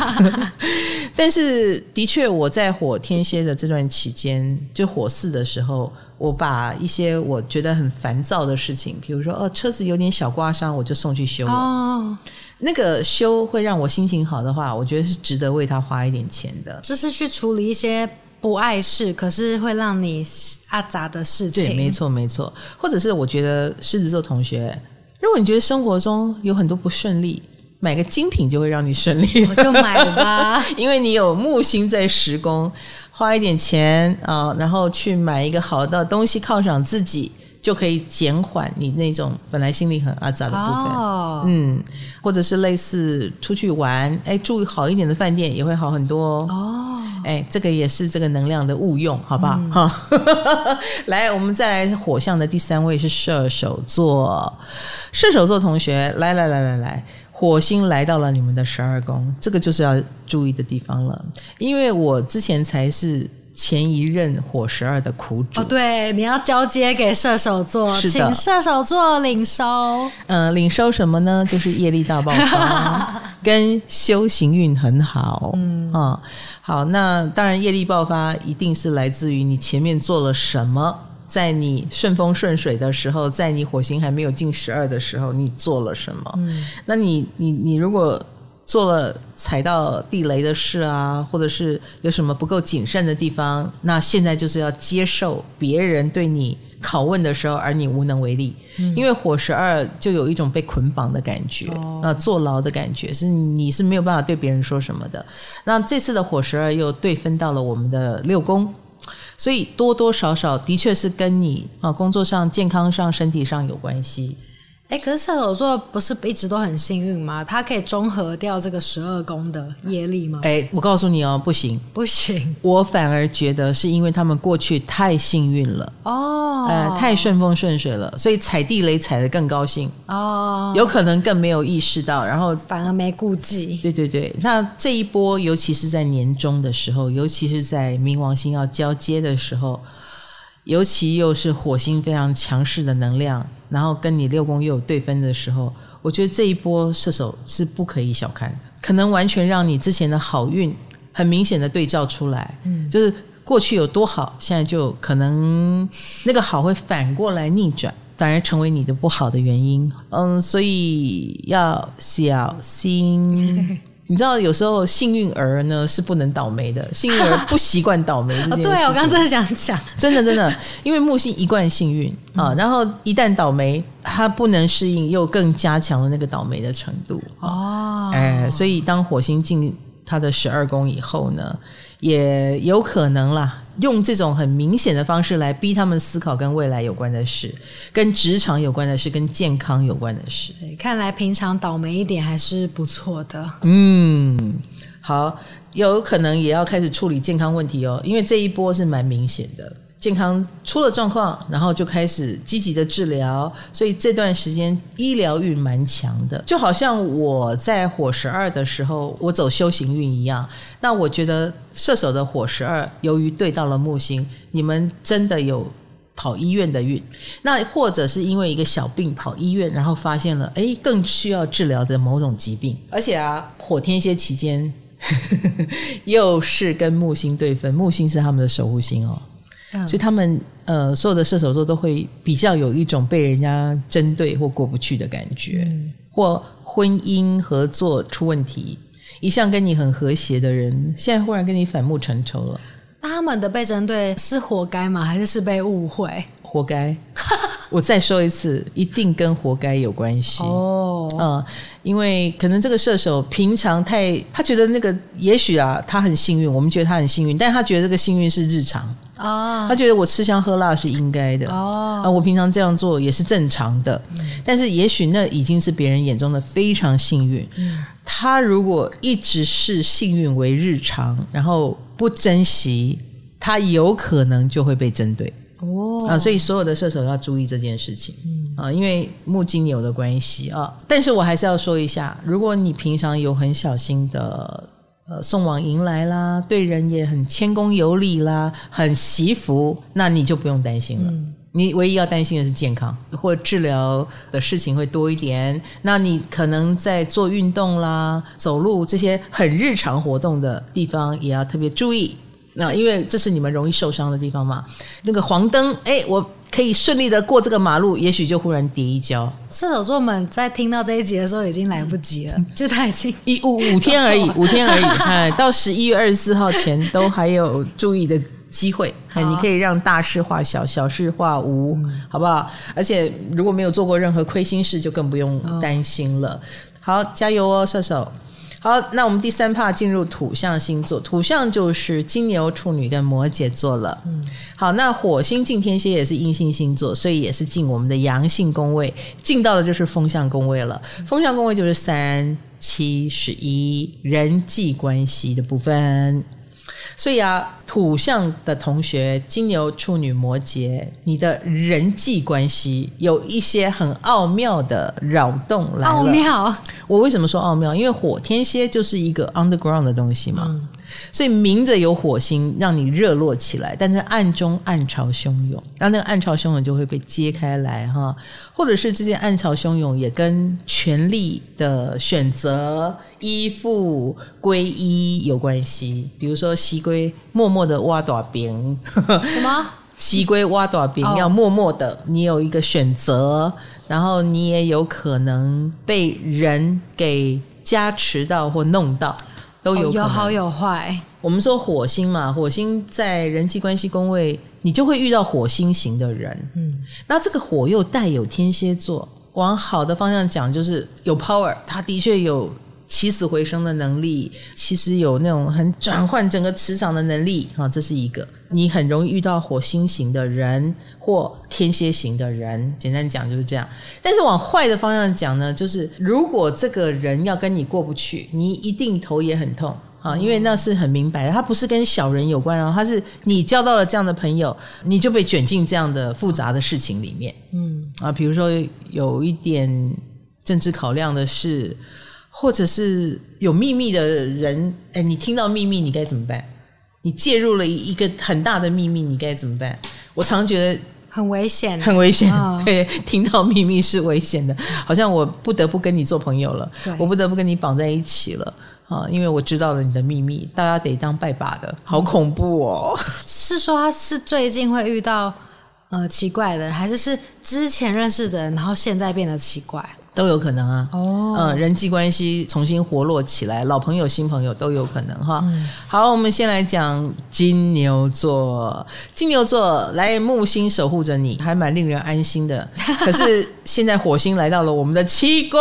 但是，的确，我在火天蝎的这段期间，就火四的时候，我把一些我觉得很烦躁的事情，比如说，哦，车子有点小刮伤，我就送去修了。哦，那个修会让我心情好的话，我觉得是值得为他花一点钱的。就是去处理一些不碍事，可是会让你阿杂的事情。对，没错，没错。或者是我觉得狮子座同学。如果你觉得生活中有很多不顺利，买个精品就会让你顺利。我就买吧，因为你有木星在时宫，花一点钱啊，然后去买一个好的东西犒赏自己，就可以减缓你那种本来心里很阿杂的部分。哦、嗯，或者是类似出去玩，哎，住好一点的饭店也会好很多哦。哎，这个也是这个能量的误用，好不好？哈、嗯，来，我们再来火象的第三位是射手座，射手座同学，来来来来来，火星来到了你们的十二宫，这个就是要注意的地方了，因为我之前才是。前一任火十二的苦主哦，对，你要交接给射手座，请射手座领收。嗯、呃，领收什么呢？就是业力大爆发，跟修行运很好。嗯啊、哦，好，那当然业力爆发一定是来自于你前面做了什么，在你顺风顺水的时候，在你火星还没有进十二的时候，你做了什么？嗯，那你你你如果。做了踩到地雷的事啊，或者是有什么不够谨慎的地方，那现在就是要接受别人对你拷问的时候，而你无能为力。嗯、因为火十二就有一种被捆绑的感觉，哦、啊，坐牢的感觉，是你是没有办法对别人说什么的。那这次的火十二又对分到了我们的六宫，所以多多少少的确是跟你啊工作上、健康上、身体上有关系。哎，可是射手座不是一直都很幸运吗？他可以中和掉这个十二宫的业力吗？哎，我告诉你哦，不行，不行。我反而觉得是因为他们过去太幸运了哦，呃，太顺风顺水了，所以踩地雷踩得更高兴哦，有可能更没有意识到，然后反而没顾忌。对对对，那这一波，尤其是在年终的时候，尤其是在冥王星要交接的时候。尤其又是火星非常强势的能量，然后跟你六宫又有对分的时候，我觉得这一波射手是不可以小看的，可能完全让你之前的好运很明显的对照出来，嗯，就是过去有多好，现在就可能那个好会反过来逆转，反而成为你的不好的原因，嗯，所以要小心。你知道有时候幸运儿呢是不能倒霉的，幸运儿不习惯倒霉。哦，对，我刚刚真的想讲，真的真的，因为木星一贯幸运啊，然后一旦倒霉，他不能适应，又更加强了那个倒霉的程度。哦，哎，所以当火星进他的十二宫以后呢，也有可能啦。用这种很明显的方式来逼他们思考跟未来有关的事，跟职场有关的事，跟健康有关的事。看来平常倒霉一点还是不错的。嗯，好，有可能也要开始处理健康问题哦，因为这一波是蛮明显的。健康出了状况，然后就开始积极的治疗，所以这段时间医疗运蛮强的，就好像我在火十二的时候，我走修行运一样。那我觉得射手的火十二，由于对到了木星，你们真的有跑医院的运。那或者是因为一个小病跑医院，然后发现了，诶，更需要治疗的某种疾病。而且啊，火天蝎期间 又是跟木星对分，木星是他们的守护星哦。所以他们呃，所有的射手座都会比较有一种被人家针对或过不去的感觉，嗯、或婚姻合作出问题，一向跟你很和谐的人，现在忽然跟你反目成仇了。他们的被针对是活该吗？还是是被误会？活该。我再说一次，一定跟活该有关系哦。嗯，因为可能这个射手平常太，他觉得那个也许啊，他很幸运，我们觉得他很幸运，但他觉得这个幸运是日常啊，他觉得我吃香喝辣是应该的哦，啊，我平常这样做也是正常的。但是也许那已经是别人眼中的非常幸运。他如果一直视幸运为日常，然后不珍惜，他有可能就会被针对。哦啊，所以所有的射手要注意这件事情，嗯啊，因为木金牛的关系啊。但是我还是要说一下，如果你平常有很小心的呃送往迎来啦，对人也很谦恭有礼啦，很惜福，那你就不用担心了。嗯、你唯一要担心的是健康或治疗的事情会多一点。那你可能在做运动啦、走路这些很日常活动的地方，也要特别注意。那因为这是你们容易受伤的地方嘛，那个黄灯，哎，我可以顺利的过这个马路，也许就忽然跌一跤。射手座们在听到这一集的时候已经来不及了，嗯、就他已经一五五天而已，五天而已，哎，到十一月二十四号前都还有注意的机会，哎，你可以让大事化小，小事化无，嗯、好不好？而且如果没有做过任何亏心事，就更不用担心了。好，加油哦，射手。好，那我们第三帕进入土象星座，土象就是金牛、处女跟摩羯座了。嗯，好，那火星进天蝎也是阴性星座，所以也是进我们的阳性宫位，进到的就是风象宫位了。风象宫位就是三七十一人际关系的部分。所以啊，土象的同学，金牛、处女、摩羯，你的人际关系有一些很奥妙的扰动来了。奥妙，我为什么说奥妙？因为火天蝎就是一个 underground 的东西嘛。嗯所以明着有火星让你热络起来，但是暗中暗潮汹涌，然后那个暗潮汹涌就会被揭开来哈，或者是这些暗潮汹涌也跟权力的选择、依附、皈依有关系。比如说西归默默的挖短饼，什么 西归挖短饼要默默的，你有一个选择，然后你也有可能被人给加持到或弄到。都有有好有坏。我们说火星嘛，火星在人际关系宫位，你就会遇到火星型的人。嗯，那这个火又带有天蝎座，往好的方向讲，就是有 power，他的确有起死回生的能力，其实有那种很转换整个磁场的能力啊，这是一个。你很容易遇到火星型的人或天蝎型的人，简单讲就是这样。但是往坏的方向讲呢，就是如果这个人要跟你过不去，你一定头也很痛啊，因为那是很明白的，他不是跟小人有关啊，他是你交到了这样的朋友，你就被卷进这样的复杂的事情里面。嗯啊，比如说有一点政治考量的事。或者是有秘密的人，哎，你听到秘密，你该怎么办？你介入了一个很大的秘密，你该怎么办？我常觉得很危险，很危险。哦、对，听到秘密是危险的，好像我不得不跟你做朋友了，我不得不跟你绑在一起了啊！因为我知道了你的秘密，大家得当拜把的，好恐怖哦！是说他是最近会遇到呃奇怪的人，还是是之前认识的人，然后现在变得奇怪？都有可能啊，哦，嗯，人际关系重新活络起来，老朋友、新朋友都有可能哈。嗯、好，我们先来讲金牛座，金牛座来木星守护着你，还蛮令人安心的。可是现在火星来到了我们的七宫，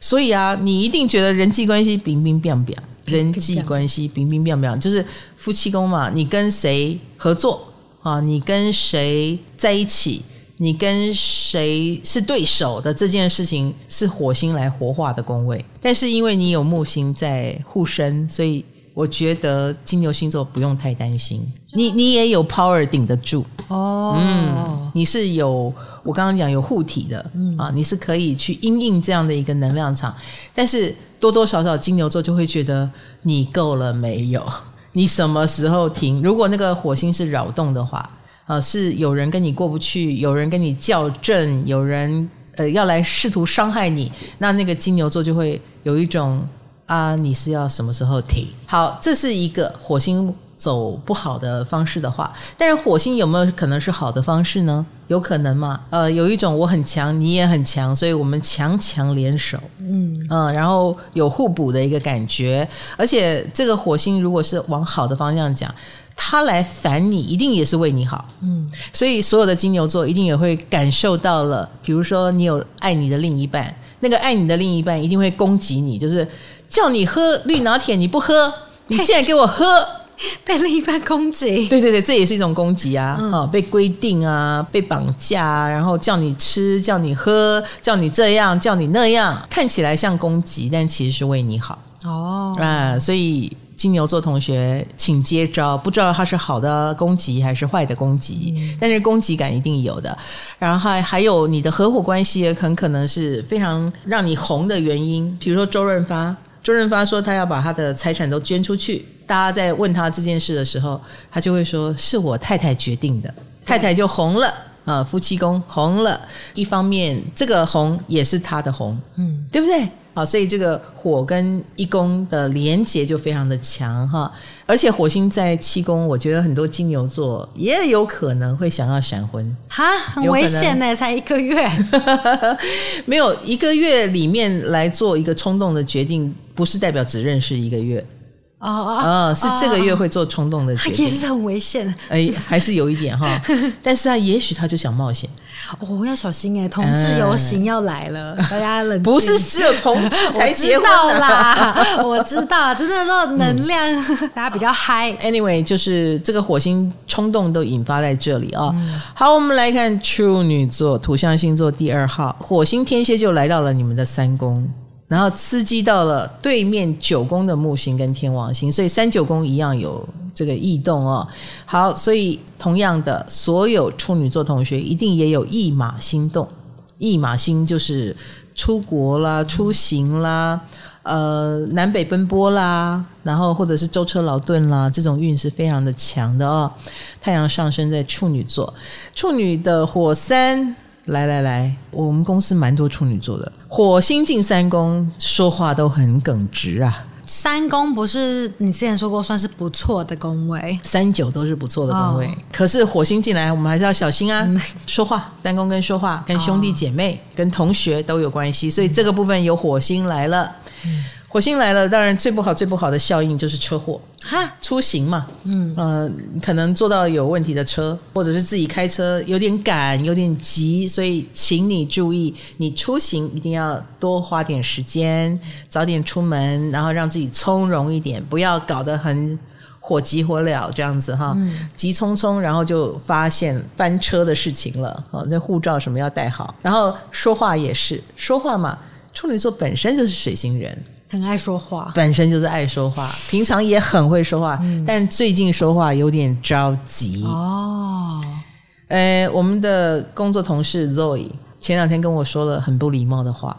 所以啊，你一定觉得人际关系冰冰冰冰，人际关系冰冰冰冰，就是夫妻宫嘛，你跟谁合作啊？你跟谁在一起？你跟谁是对手的这件事情是火星来活化的宫位，但是因为你有木星在护身，所以我觉得金牛星座不用太担心。你你也有 power 顶得住哦，嗯，你是有我刚刚讲有护体的，嗯啊，你是可以去因应这样的一个能量场，但是多多少少金牛座就会觉得你够了没有？你什么时候停？如果那个火星是扰动的话。啊，是有人跟你过不去，有人跟你较正，有人呃要来试图伤害你，那那个金牛座就会有一种啊，你是要什么时候停？好，这是一个火星走不好的方式的话，但是火星有没有可能是好的方式呢？有可能嘛？呃，有一种我很强，你也很强，所以我们强强联手，嗯嗯、呃，然后有互补的一个感觉，而且这个火星如果是往好的方向讲。他来烦你，一定也是为你好，嗯，所以所有的金牛座一定也会感受到了。比如说，你有爱你的另一半，那个爱你的另一半一定会攻击你，就是叫你喝绿拿铁，你不喝，你现在给我喝，被另一半攻击。对对对，这也是一种攻击啊！嗯、哦，被规定啊，被绑架啊，然后叫你吃，叫你喝，叫你这样，叫你那样，看起来像攻击，但其实是为你好哦啊、呃，所以。金牛座同学，请接招！不知道他是好的攻击还是坏的攻击，嗯、但是攻击感一定有的。然后还还有你的合伙关系也很可能是非常让你红的原因。比如说周润发，周润发说他要把他的财产都捐出去，大家在问他这件事的时候，他就会说是我太太决定的，太太就红了啊，夫妻宫红了。一方面，这个红也是他的红，嗯，对不对？好，所以这个火跟一宫的连接就非常的强哈，而且火星在七宫，我觉得很多金牛座也有可能会想要闪婚哈，很危险呢，才一个月，没有一个月里面来做一个冲动的决定，不是代表只认识一个月。哦哦，是这个月会做冲动的决定，他也是很危险。哎，还是有一点哈，但是啊也许他就想冒险。哦，要小心哎，同志游行要来了，大家冷静。不是只有同志才结婚啦，我知道，真的说能量 大家比较嗨。Anyway，就是这个火星冲动都引发在这里啊。好，我们来看处女座，土象星座第二号，火星天蝎就来到了你们的三宫。然后刺激到了对面九宫的木星跟天王星，所以三九宫一样有这个异动哦。好，所以同样的，所有处女座同学一定也有驿马星动。驿马星就是出国啦、出行啦、呃南北奔波啦，然后或者是舟车劳顿啦，这种运是非常的强的哦。太阳上升在处女座，处女的火山。来来来，我们公司蛮多处女座的，火星进三宫，说话都很耿直啊。三宫不是你之前说过算是不错的宫位，三九都是不错的宫位，哦、可是火星进来，我们还是要小心啊。嗯、说话，三宫跟说话、跟兄弟姐妹、哦、跟同学都有关系，所以这个部分有火星来了。嗯火星来了，当然最不好、最不好的效应就是车祸。哈，出行嘛，嗯呃，可能坐到有问题的车，或者是自己开车有点赶、有点急，所以请你注意，你出行一定要多花点时间，早点出门，然后让自己从容一点，不要搞得很火急火燎这样子哈，嗯、急匆匆，然后就发现翻车的事情了。哦，那护照什么要带好，然后说话也是说话嘛，处女座本身就是水星人。很爱说话，本身就是爱说话，平常也很会说话，嗯、但最近说话有点着急哦。呃，我们的工作同事 Zoe 前两天跟我说了很不礼貌的话。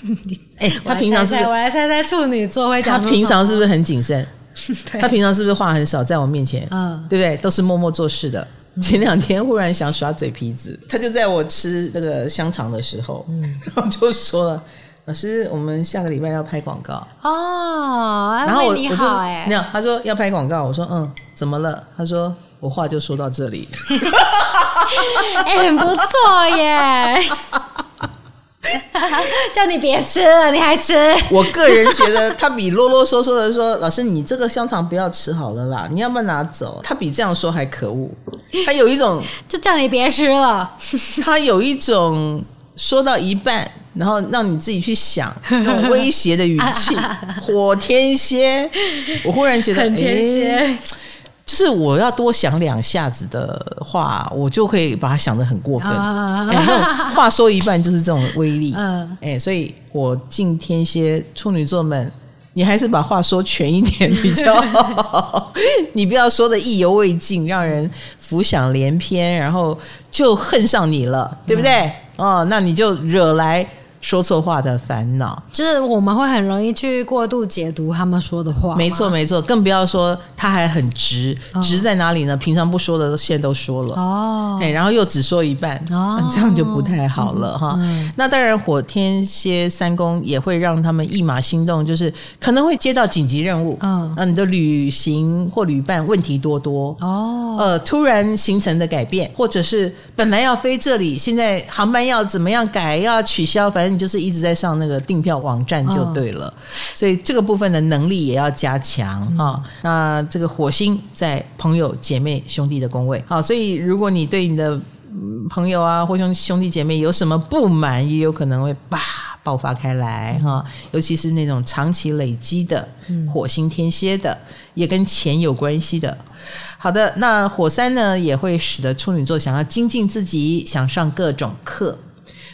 哎，他平常是？我来猜猜处女座会讲。他平常是不是很谨慎？对他平常是不是话很少，在我面前，嗯，对不对？都是默默做事的。前两天忽然想耍嘴皮子，他就在我吃那个香肠的时候，嗯，然后就说了。老师，我们下个礼拜要拍广告哦。然后我你好哎，那他说要拍广告，我说嗯，怎么了？他说我话就说到这里，哎、欸，很不错耶。叫你别吃了，你还吃？我个人觉得他比啰啰嗦嗦的说，老师你这个香肠不要吃好了啦，你要不要拿走？他比这样说还可恶，他有一种 就叫你别吃了，他有一种说到一半。然后让你自己去想，用威胁的语气，火天蝎，我忽然觉得很天蝎，就是我要多想两下子的话，我就可以把它想得很过分。哎，话说一半就是这种威力。嗯，哎，所以我敬天蝎处女座们，你还是把话说全一点比较好。你不要说的意犹未尽，让人浮想联翩，然后就恨上你了，对不对？哦，那你就惹来。说错话的烦恼，就是我们会很容易去过度解读他们说的话。没错，没错，更不要说他还很直，哦、直在哪里呢？平常不说的，现在都说了哦。哎然后又只说一半，哦，这样就不太好了哈。嗯、那当然，火天蝎三宫也会让他们一马心动，就是可能会接到紧急任务，嗯，你的旅行或旅伴问题多多哦，呃，突然行程的改变，或者是本来要飞这里，现在航班要怎么样改，要取消，反正。你就是一直在上那个订票网站就对了，哦、所以这个部分的能力也要加强啊、嗯哦。那这个火星在朋友、姐妹、兄弟的宫位，好，所以如果你对你的朋友啊或兄兄弟姐妹有什么不满，也有可能会吧爆发开来哈、哦。尤其是那种长期累积的火星天蝎的，也跟钱有关系的。好的，那火山呢也会使得处女座想要精进自己，想上各种课，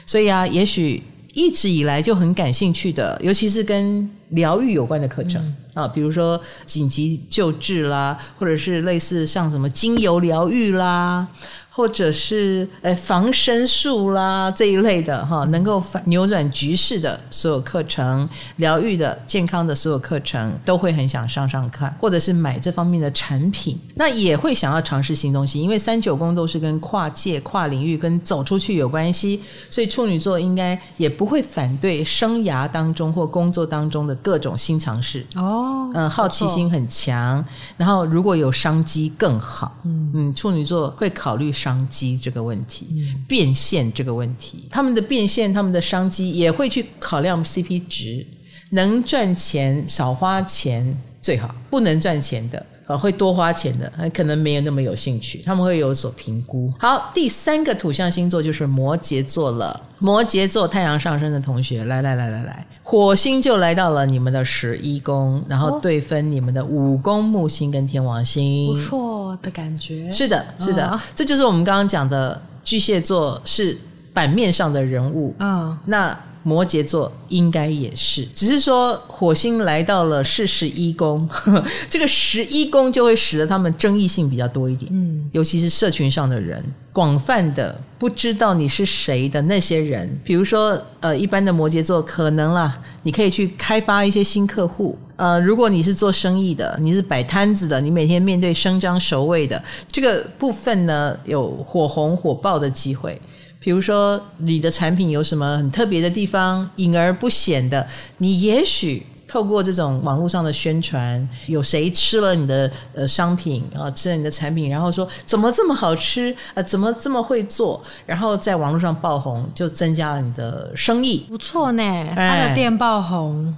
所以啊，也许。一直以来就很感兴趣的，尤其是跟疗愈有关的课程、啊，比如说紧急救治啦，或者是类似像什么精油疗愈啦。或者是诶防身术啦这一类的哈，能够反扭转局势的所有课程、疗愈的、健康的所有课程，都会很想上上看，或者是买这方面的产品。那也会想要尝试新东西，因为三九宫都是跟跨界、跨领域、跟走出去有关系，所以处女座应该也不会反对生涯当中或工作当中的各种新尝试哦。嗯，好奇心很强，然后如果有商机更好。嗯嗯，处女座会考虑。商机这个问题，变现这个问题，他们的变现，他们的商机也会去考量 CP 值，能赚钱少花钱最好，不能赚钱的啊会多花钱的，可能没有那么有兴趣，他们会有所评估。好，第三个土象星座就是摩羯座了。摩羯座太阳上升的同学，来来来来来，火星就来到了你们的十一宫，然后对分你们的五宫木星跟天王星，不错的感觉。是的，是的，哦、这就是我们刚刚讲的巨蟹座是版面上的人物。嗯、哦，那。摩羯座应该也是，只是说火星来到了是十一宫，这个十一宫就会使得他们争议性比较多一点，嗯，尤其是社群上的人，广泛的不知道你是谁的那些人，比如说呃，一般的摩羯座可能啦，你可以去开发一些新客户，呃，如果你是做生意的，你是摆摊子的，你每天面对生张熟味的这个部分呢，有火红火爆的机会。比如说，你的产品有什么很特别的地方，隐而不显的，你也许透过这种网络上的宣传，有谁吃了你的呃商品啊，吃了你的产品，然后说怎么这么好吃啊，怎么这么会做，然后在网络上爆红，就增加了你的生意，不错呢，他的店爆红。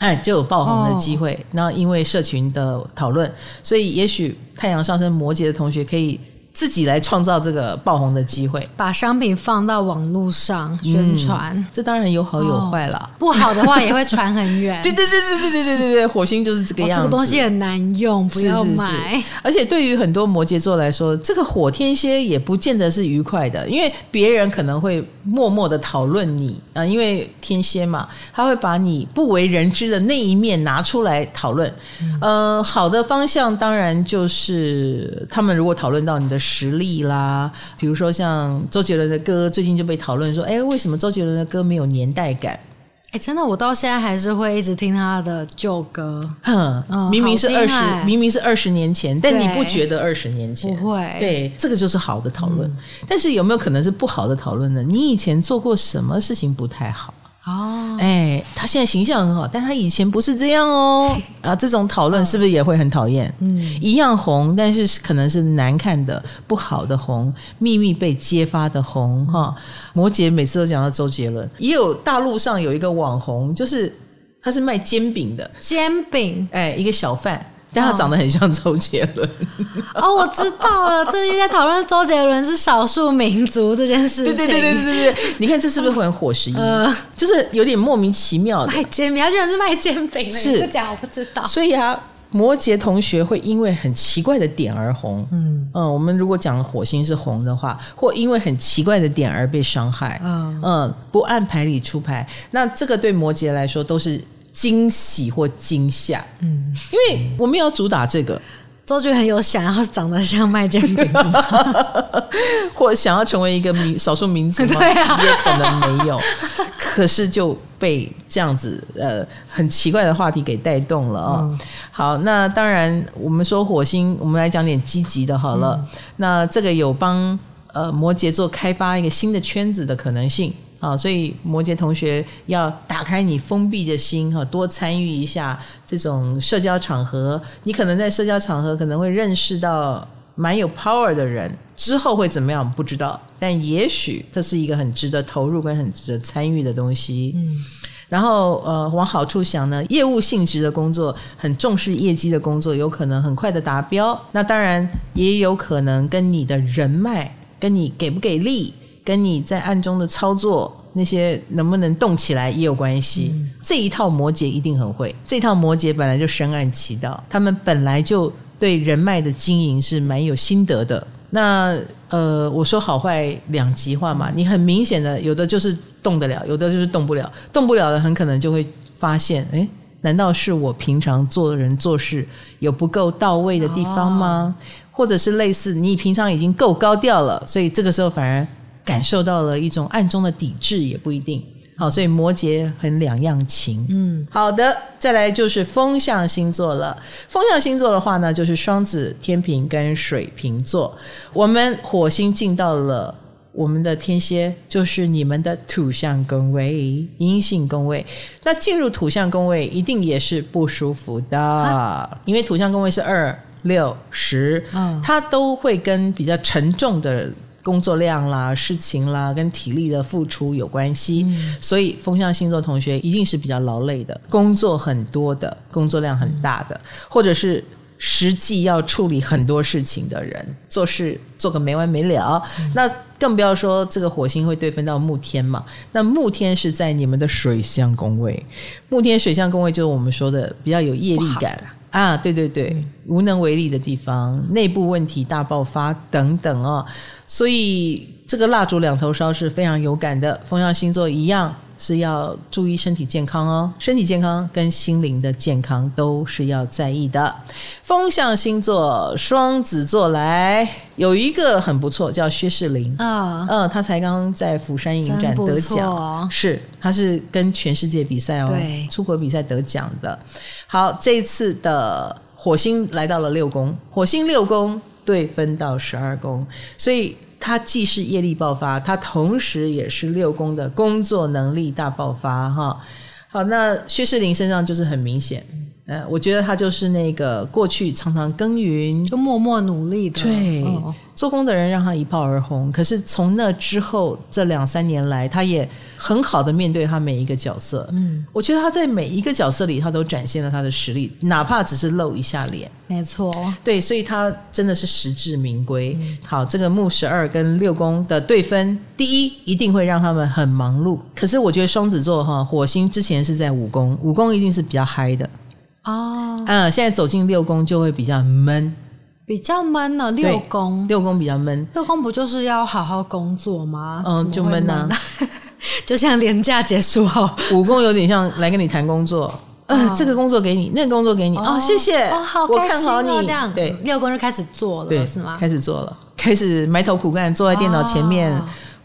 哎，就有爆红的机会。那、哦、因为社群的讨论，所以也许太阳上升摩羯的同学可以。自己来创造这个爆红的机会，把商品放到网络上宣传，嗯，这当然有好有坏了，哦。不好的话也会传很远。对对对对对对对对对，火星就是这个样子。哦，这个东西很难用，不要买。是是是，而且对于很多摩羯座来说，这个火天蝎也不见得是愉快的，因为别人可能会默默的讨论你啊，因为天蝎嘛，他会把你不为人知的那一面拿出来讨论。嗯、呃，好的方向当然就是他们如果讨论到你的。实力啦，比如说像周杰伦的歌，最近就被讨论说，哎，为什么周杰伦的歌没有年代感？哎，真的，我到现在还是会一直听他的旧歌。哼，嗯、明明是二十，明明是二十年前，但你不觉得二十年前？不会。对，这个就是好的讨论。嗯、但是有没有可能是不好的讨论呢？你以前做过什么事情不太好？哦，哎，他现在形象很好，但他以前不是这样哦。啊，这种讨论是不是也会很讨厌？嗯，一样红，但是可能是难看的、不好的红，秘密被揭发的红哈。摩羯每次都讲到周杰伦，也有大陆上有一个网红，就是他是卖煎饼的，煎饼，哎，一个小贩。但他长得很像周杰伦哦，哦，我知道了。最近在讨论周杰伦是少数民族这件事情。对对对对对对，你看这是不是会很火石音？呃，就是有点莫名其妙的。卖煎饼，他居然是卖煎饼的，是不讲我不知道。所以啊，摩羯同学会因为很奇怪的点而红。嗯嗯，我们如果讲火星是红的话，或因为很奇怪的点而被伤害。嗯嗯，不按牌理出牌，那这个对摩羯来说都是。惊喜或惊吓，嗯，因为我们要主打这个，周杰伦很有想要长得像卖煎饼，或想要成为一个民少数民族吗？对啊，也可能没有，可是就被这样子呃很奇怪的话题给带动了啊。嗯、好，那当然我们说火星，我们来讲点积极的好了。嗯、那这个有帮呃摩羯座开发一个新的圈子的可能性。啊，所以摩羯同学要打开你封闭的心哈，多参与一下这种社交场合。你可能在社交场合可能会认识到蛮有 power 的人，之后会怎么样不知道，但也许这是一个很值得投入跟很值得参与的东西。嗯，然后呃，往好处想呢，业务性质的工作，很重视业绩的工作，有可能很快的达标。那当然也有可能跟你的人脉，跟你给不给力。跟你在暗中的操作那些能不能动起来也有关系。嗯、这一套摩羯一定很会，这套摩羯本来就深谙其道，他们本来就对人脉的经营是蛮有心得的。那呃，我说好坏两极化嘛，你很明显的有的就是动得了，有的就是动不了。动不了的很可能就会发现，诶，难道是我平常做人做事有不够到位的地方吗？哦、或者是类似你平常已经够高调了，所以这个时候反而。感受到了一种暗中的抵制，也不一定好，所以摩羯很两样情。嗯，好的，再来就是风象星座了。风象星座的话呢，就是双子、天平跟水瓶座。我们火星进到了我们的天蝎，就是你们的土象宫位、阴性宫位。那进入土象宫位，一定也是不舒服的，啊、因为土象宫位是二、六、十，它都会跟比较沉重的。工作量啦、事情啦，跟体力的付出有关系，嗯、所以风象星座同学一定是比较劳累的，工作很多的，工作量很大的，嗯、或者是实际要处理很多事情的人，做事做个没完没了。嗯、那更不要说这个火星会对分到木天嘛，那木天是在你们的水象宫位，木天水象宫位就是我们说的比较有业力感。啊，对对对，无能为力的地方，内部问题大爆发等等哦，所以这个蜡烛两头烧是非常有感的。风象星座一样是要注意身体健康哦，身体健康跟心灵的健康都是要在意的。风象星座双子座来有一个很不错，叫薛世林。啊，嗯，他才刚在釜山影展得奖，哦、是他是跟全世界比赛哦，对。出国比赛得奖的。好，这一次的火星来到了六宫，火星六宫对分到十二宫，所以它既是业力爆发，它同时也是六宫的工作能力大爆发哈。好，那薛士林身上就是很明显，呃，我觉得他就是那个过去常常耕耘，就默默努力的，对，哦、做工的人让他一炮而红。可是从那之后这两三年来，他也很好的面对他每一个角色。嗯，我觉得他在每一个角色里，他都展现了他的实力，哪怕只是露一下脸。没错，对，所以他真的是实至名归。嗯、好，这个木十二跟六宫的对分，第一一定会让他们很忙碌。可是我觉得双子座哈，火星之前是在五宫，五宫一定是比较嗨的。哦，嗯，现在走进六宫就会比较闷，比较闷呢。六宫，六宫比较闷。六宫不就是要好好工作吗？嗯，就闷呐，就像连假结束后，五宫有点像来跟你谈工作。嗯，这个工作给你，那个工作给你。哦，谢谢，我看好你。这样，对，六宫就开始做了，是吗？开始做了，开始埋头苦干，坐在电脑前面。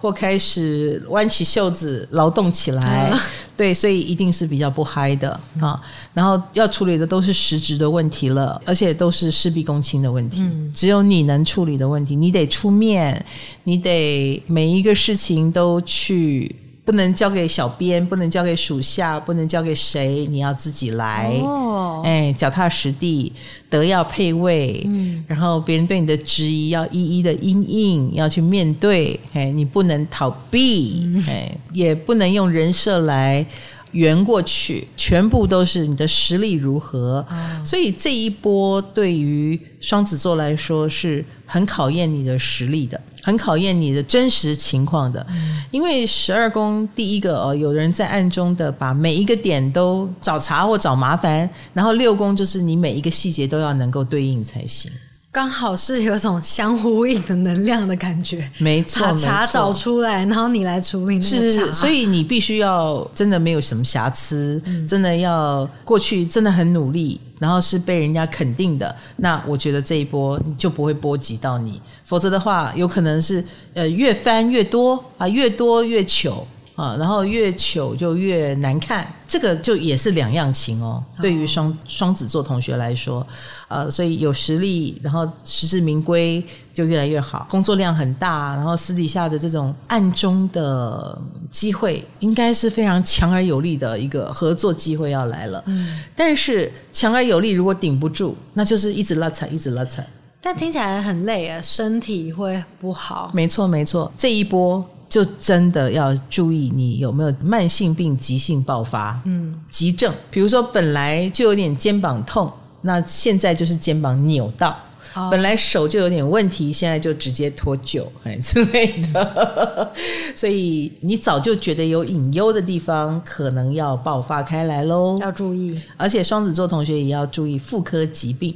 或开始弯起袖子劳动起来，对，所以一定是比较不嗨的啊。然后要处理的都是实质的问题了，而且都是事必躬亲的问题。只有你能处理的问题，你得出面，你得每一个事情都去。不能交给小编，不能交给属下，不能交给谁，你要自己来。哦，哎，脚踏实地，德要配位。嗯，然后别人对你的质疑要一一的因应，要去面对。哎，你不能逃避，嗯、哎，也不能用人设来圆过去，全部都是你的实力如何。哦、所以这一波对于双子座来说是很考验你的实力的。很考验你的真实情况的，因为十二宫第一个哦，有人在暗中的把每一个点都找茬或找麻烦，然后六宫就是你每一个细节都要能够对应才行。刚好是有种相呼应的能量的感觉，没错，把茶找出来，然后你来处理那个茶。是，所以你必须要真的没有什么瑕疵，嗯、真的要过去真的很努力，然后是被人家肯定的。那我觉得这一波就不会波及到你，否则的话，有可能是呃越翻越多啊，越多越糗。啊，然后越糗就越难看，这个就也是两样情哦。对于双双子座同学来说，呃，所以有实力，然后实至名归就越来越好。工作量很大，然后私底下的这种暗中的机会，应该是非常强而有力的一个合作机会要来了。嗯，但是强而有力如果顶不住，那就是一直拉扯，一直拉扯。但听起来很累啊，身体会不好。没错，没错，这一波。就真的要注意你有没有慢性病急性爆发，嗯，急症，比如说本来就有点肩膀痛，那现在就是肩膀扭到；哦、本来手就有点问题，现在就直接脱臼，哎 之类的。所以你早就觉得有隐忧的地方，可能要爆发开来喽，要注意。而且双子座同学也要注意妇科疾病。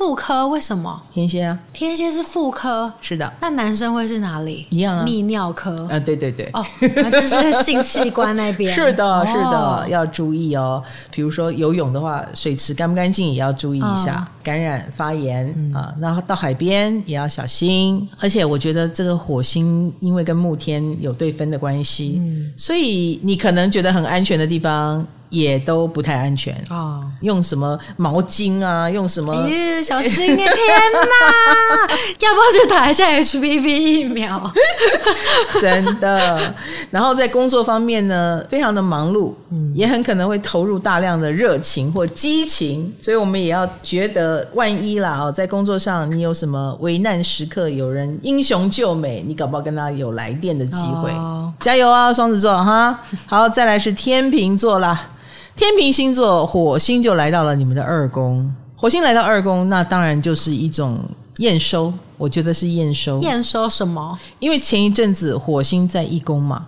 妇科为什么？天蝎啊，天蝎是妇科，是的。那男生会是哪里？一样啊，泌尿科啊，对对对，哦，那就是性器官那边。是的，是的，要注意哦。比如说游泳的话，水池干不干净也要注意一下，感染发炎啊。然后到海边也要小心。而且我觉得这个火星因为跟木天有对分的关系，所以你可能觉得很安全的地方。也都不太安全啊！哦、用什么毛巾啊？用什么？欸、小心啊！天哪！要不要去打一下 HPV 疫苗？真的。然后在工作方面呢，非常的忙碌，嗯，也很可能会投入大量的热情或激情，所以我们也要觉得，万一啦哦，在工作上你有什么危难时刻，有人英雄救美，你搞不好跟他有来电的机会。哦、加油啊，双子座哈！好，再来是天秤座啦。天平星座，火星就来到了你们的二宫。火星来到二宫，那当然就是一种验收。我觉得是验收。验收什么？因为前一阵子火星在一宫嘛。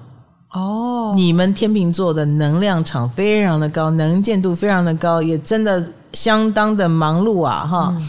哦。你们天秤座的能量场非常的高，能见度非常的高，也真的相当的忙碌啊！哈。嗯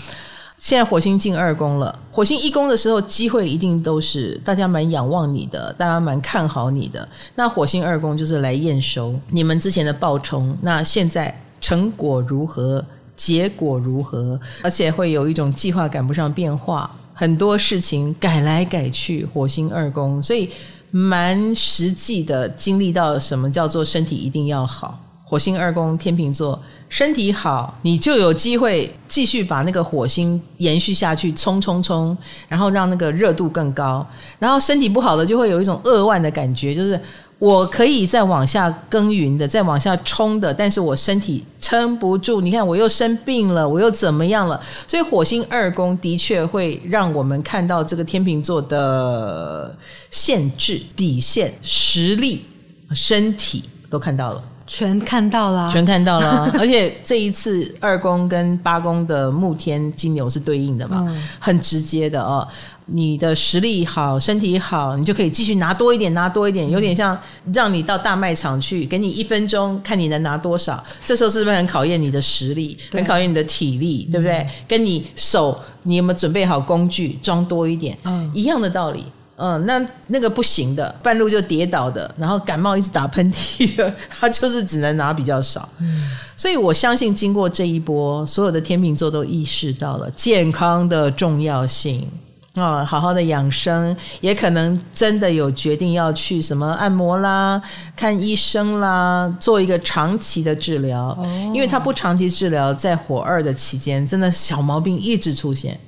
现在火星进二宫了，火星一宫的时候，机会一定都是大家蛮仰望你的，大家蛮看好你的。那火星二宫就是来验收你们之前的爆冲，那现在成果如何，结果如何，而且会有一种计划赶不上变化，很多事情改来改去。火星二宫，所以蛮实际的经历到什么叫做身体一定要好。火星二宫天秤座，身体好，你就有机会继续把那个火星延续下去，冲冲冲，然后让那个热度更高。然后身体不好的就会有一种扼腕的感觉，就是我可以再往下耕耘的，再往下冲的，但是我身体撑不住。你看我又生病了，我又怎么样了？所以火星二宫的确会让我们看到这个天秤座的限制、底线、实力、身体都看到了。全看到了，全看到了，而且这一次二宫跟八宫的木天金牛是对应的嘛，嗯、很直接的哦。你的实力好，身体好，你就可以继续拿多一点，拿多一点，有点像让你到大卖场去，给你一分钟，看你能拿多少。这时候是不是很考验你的实力，很考验你的体力，对不对？嗯、跟你手，你有没有准备好工具，装多一点，嗯，一样的道理。嗯，那那个不行的，半路就跌倒的，然后感冒一直打喷嚏的，他就是只能拿比较少。嗯，所以我相信经过这一波，所有的天秤座都意识到了健康的重要性啊，好好的养生，也可能真的有决定要去什么按摩啦、看医生啦，做一个长期的治疗。哦，因为他不长期治疗，在火二的期间，真的小毛病一直出现。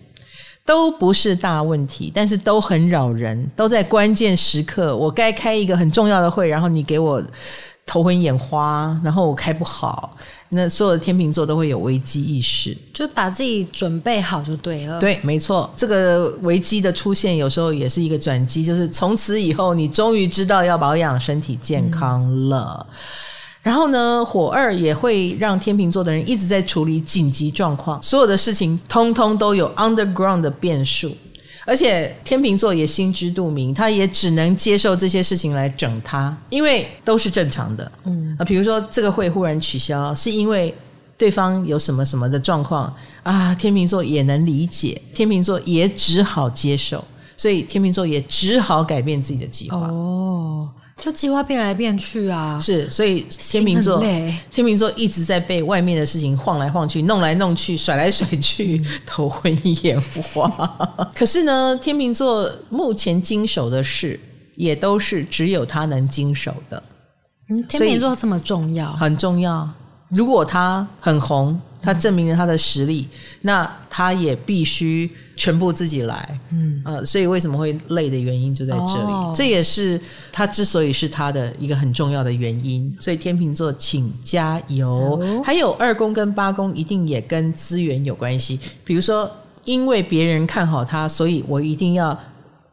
都不是大问题，但是都很扰人，都在关键时刻，我该开一个很重要的会，然后你给我头昏眼花，然后我开不好，那所有的天秤座都会有危机意识，就把自己准备好就对了。对，没错，这个危机的出现有时候也是一个转机，就是从此以后你终于知道要保养身体健康了。嗯然后呢，火二也会让天秤座的人一直在处理紧急状况，所有的事情通通都有 underground 的变数，而且天秤座也心知肚明，他也只能接受这些事情来整他，因为都是正常的。嗯啊，比如说这个会忽然取消，是因为对方有什么什么的状况啊，天秤座也能理解，天秤座也只好接受，所以天秤座也只好改变自己的计划。哦。就计划变来变去啊，是，所以天秤座，天秤座一直在被外面的事情晃来晃去，弄来弄去，甩来甩去，头昏眼花。可是呢，天秤座目前经手的事，也都是只有他能经手的。嗯，天秤座这么重要，很重要。如果他很红，他证明了他的实力，嗯、那他也必须全部自己来。嗯，呃，所以为什么会累的原因就在这里，哦、这也是他之所以是他的一个很重要的原因。所以天秤座，请加油。哦、还有二宫跟八宫，一定也跟资源有关系。比如说，因为别人看好他，所以我一定要。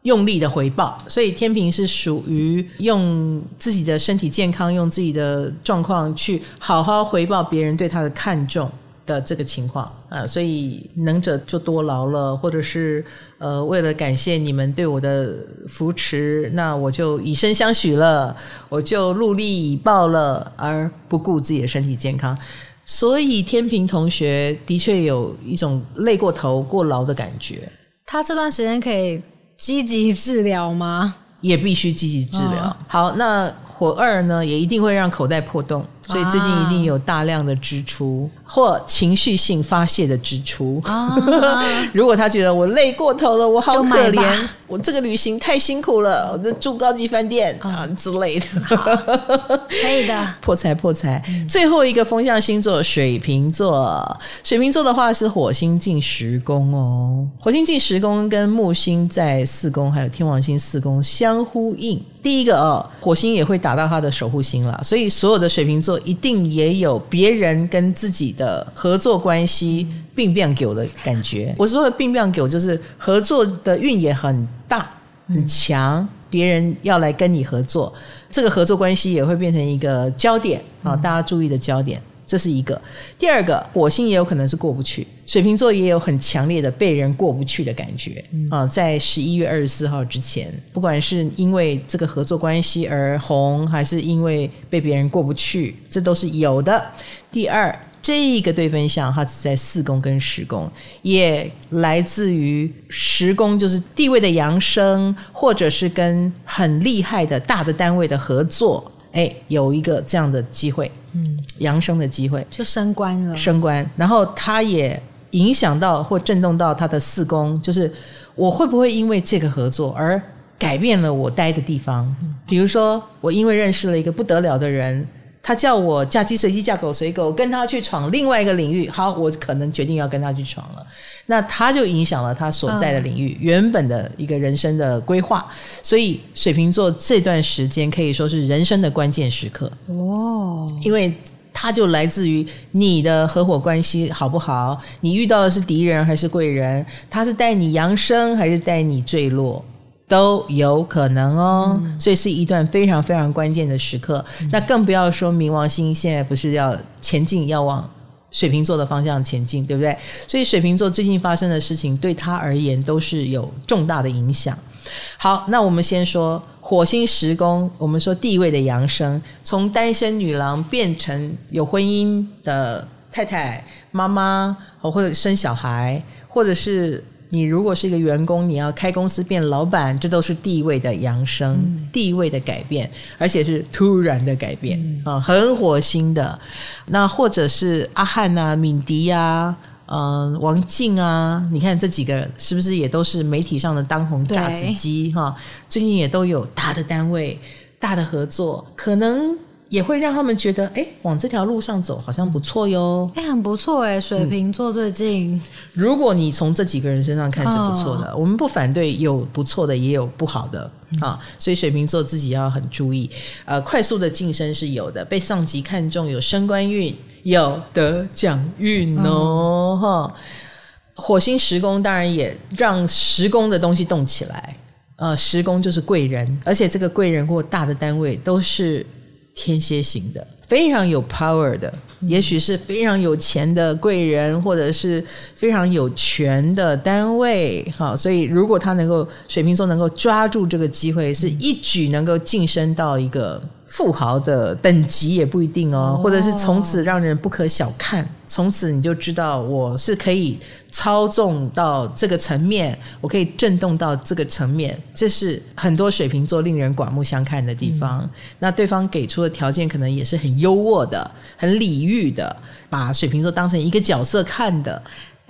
用力的回报，所以天秤是属于用自己的身体健康，用自己的状况去好好回报别人对他的看重的这个情况啊，所以能者就多劳了，或者是呃，为了感谢你们对我的扶持，那我就以身相许了，我就陆力以报了，而不顾自己的身体健康。所以天平同学的确有一种累过头、过劳的感觉。他这段时间可以。积极治疗吗？也必须积极治疗。哦、好，那火二呢，也一定会让口袋破洞。所以最近一定有大量的支出，啊、或情绪性发泄的支出。啊、如果他觉得我累过头了，我好可怜，我这个旅行太辛苦了，我住高级饭店啊之类的。可以的，破 财破财。嗯、最后一个风象星座水瓶座，水瓶座的话是火星进十宫哦，火星进十宫跟木星在四宫，还有天王星四宫相呼应。第一个哦，火星也会打到他的守护星了，所以所有的水瓶座一定也有别人跟自己的合作关系并变狗的感觉。我说的并变狗就是合作的运也很大很强，别人要来跟你合作，这个合作关系也会变成一个焦点啊，大家注意的焦点。这是一个，第二个，火星也有可能是过不去，水瓶座也有很强烈的被人过不去的感觉啊。在十一月二十四号之前，不管是因为这个合作关系而红，还是因为被别人过不去，这都是有的。第二，这个对分项它是在四宫跟十宫，也来自于十宫，就是地位的扬升，或者是跟很厉害的大的单位的合作，哎，有一个这样的机会。嗯，扬升的机会就升官了，升官，然后他也影响到或震动到他的四宫，就是我会不会因为这个合作而改变了我待的地方？比如说，我因为认识了一个不得了的人，他叫我嫁鸡随鸡，嫁狗随狗，跟他去闯另外一个领域。好，我可能决定要跟他去闯了。那他就影响了他所在的领域、原本的一个人生的规划。所以水瓶座这段时间可以说是人生的关键时刻哦，因为。它就来自于你的合伙关系好不好？你遇到的是敌人还是贵人？他是带你扬升还是带你坠落，都有可能哦。嗯、所以是一段非常非常关键的时刻。嗯、那更不要说冥王星现在不是要前进，要往水瓶座的方向前进，对不对？所以水瓶座最近发生的事情对他而言都是有重大的影响。好，那我们先说火星时宫，我们说地位的扬升，从单身女郎变成有婚姻的太太、妈妈，或者生小孩，或者是你如果是一个员工，你要开公司变老板，这都是地位的扬升、嗯、地位的改变，而且是突然的改变啊、嗯，很火星的。那或者是阿汉啊、敏迪呀、啊。嗯，王静啊，你看这几个是不是也都是媒体上的当红炸子鸡哈？最近也都有大的单位、大的合作，可能也会让他们觉得，哎，往这条路上走好像不错哟。哎，很不错哎，水瓶座最近、嗯，如果你从这几个人身上看是不错的，哦、我们不反对有不错的，也有不好的啊，所以水瓶座自己要很注意。呃，快速的晋升是有的，被上级看中，有升官运。有得奖运哦，哈、嗯！火星时宫当然也让时宫的东西动起来，呃，时宫就是贵人，而且这个贵人或大的单位都是天蝎型的。非常有 power 的，也许是非常有钱的贵人，或者是非常有权的单位，好，所以如果他能够水瓶座能够抓住这个机会，是一举能够晋升到一个富豪的等级也不一定哦，或者是从此让人不可小看，从此你就知道我是可以操纵到这个层面，我可以震动到这个层面，这是很多水瓶座令人刮目相看的地方。嗯、那对方给出的条件可能也是很优渥的、很礼遇的，把水瓶座当成一个角色看的。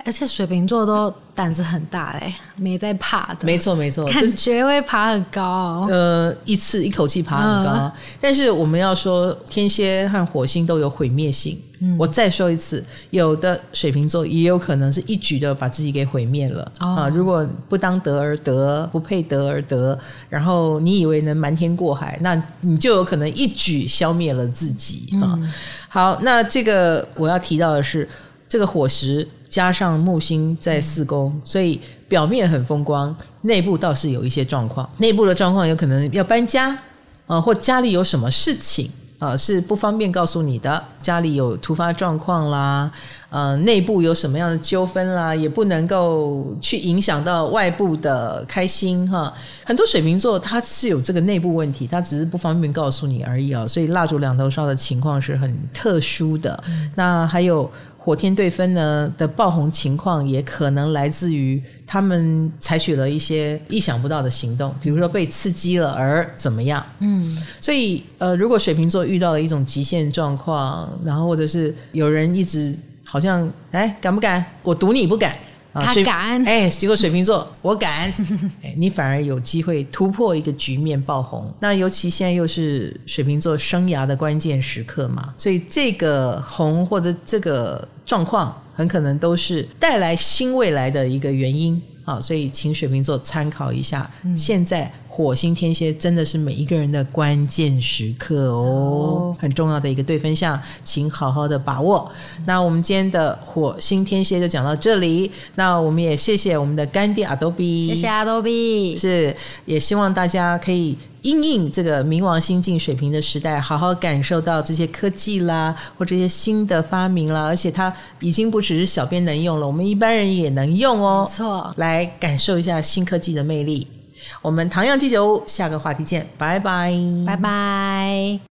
而且水瓶座都胆子很大嘞，没在怕的。没错没错，感觉会爬很高哦。呃，一次一口气爬很高。嗯。但是我们要说，天蝎和火星都有毁灭性。嗯。我再说一次，有的水瓶座也有可能是一举的把自己给毁灭了。哦。啊，如果不当得而得，不配得而得，然后你以为能瞒天过海，那你就有可能一举消灭了自己啊。嗯。好，那这个我要提到的是。这个火石加上木星在四宫，所以表面很风光，内部倒是有一些状况。内部的状况有可能要搬家啊，或家里有什么事情啊，是不方便告诉你的。家里有突发状况啦，呃，内部有什么样的纠纷啦，也不能够去影响到外部的开心哈。很多水瓶座他是有这个内部问题，他只是不方便告诉你而已啊。所以蜡烛两头烧的情况是很特殊的。那还有。火天对分呢的爆红情况，也可能来自于他们采取了一些意想不到的行动，比如说被刺激了而怎么样。嗯，所以呃，如果水瓶座遇到了一种极限状况，然后或者是有人一直好像哎敢不敢？我赌你不敢。他敢哎，结果水瓶座我敢 哎，你反而有机会突破一个局面爆红。那尤其现在又是水瓶座生涯的关键时刻嘛，所以这个红或者这个状况，很可能都是带来新未来的一个原因。好，所以请水瓶座参考一下，现在。火星天蝎真的是每一个人的关键时刻哦，很重要的一个对分项，请好好的把握。那我们今天的火星天蝎就讲到这里，那我们也谢谢我们的干爹 Adobe，谢谢 Adobe，是也希望大家可以应应这个冥王星进水平的时代，好好感受到这些科技啦，或这些新的发明啦，而且它已经不只是小编能用了，我们一般人也能用哦，没错，来感受一下新科技的魅力。我们唐阳鸡酒，下个话题见，拜拜，拜拜。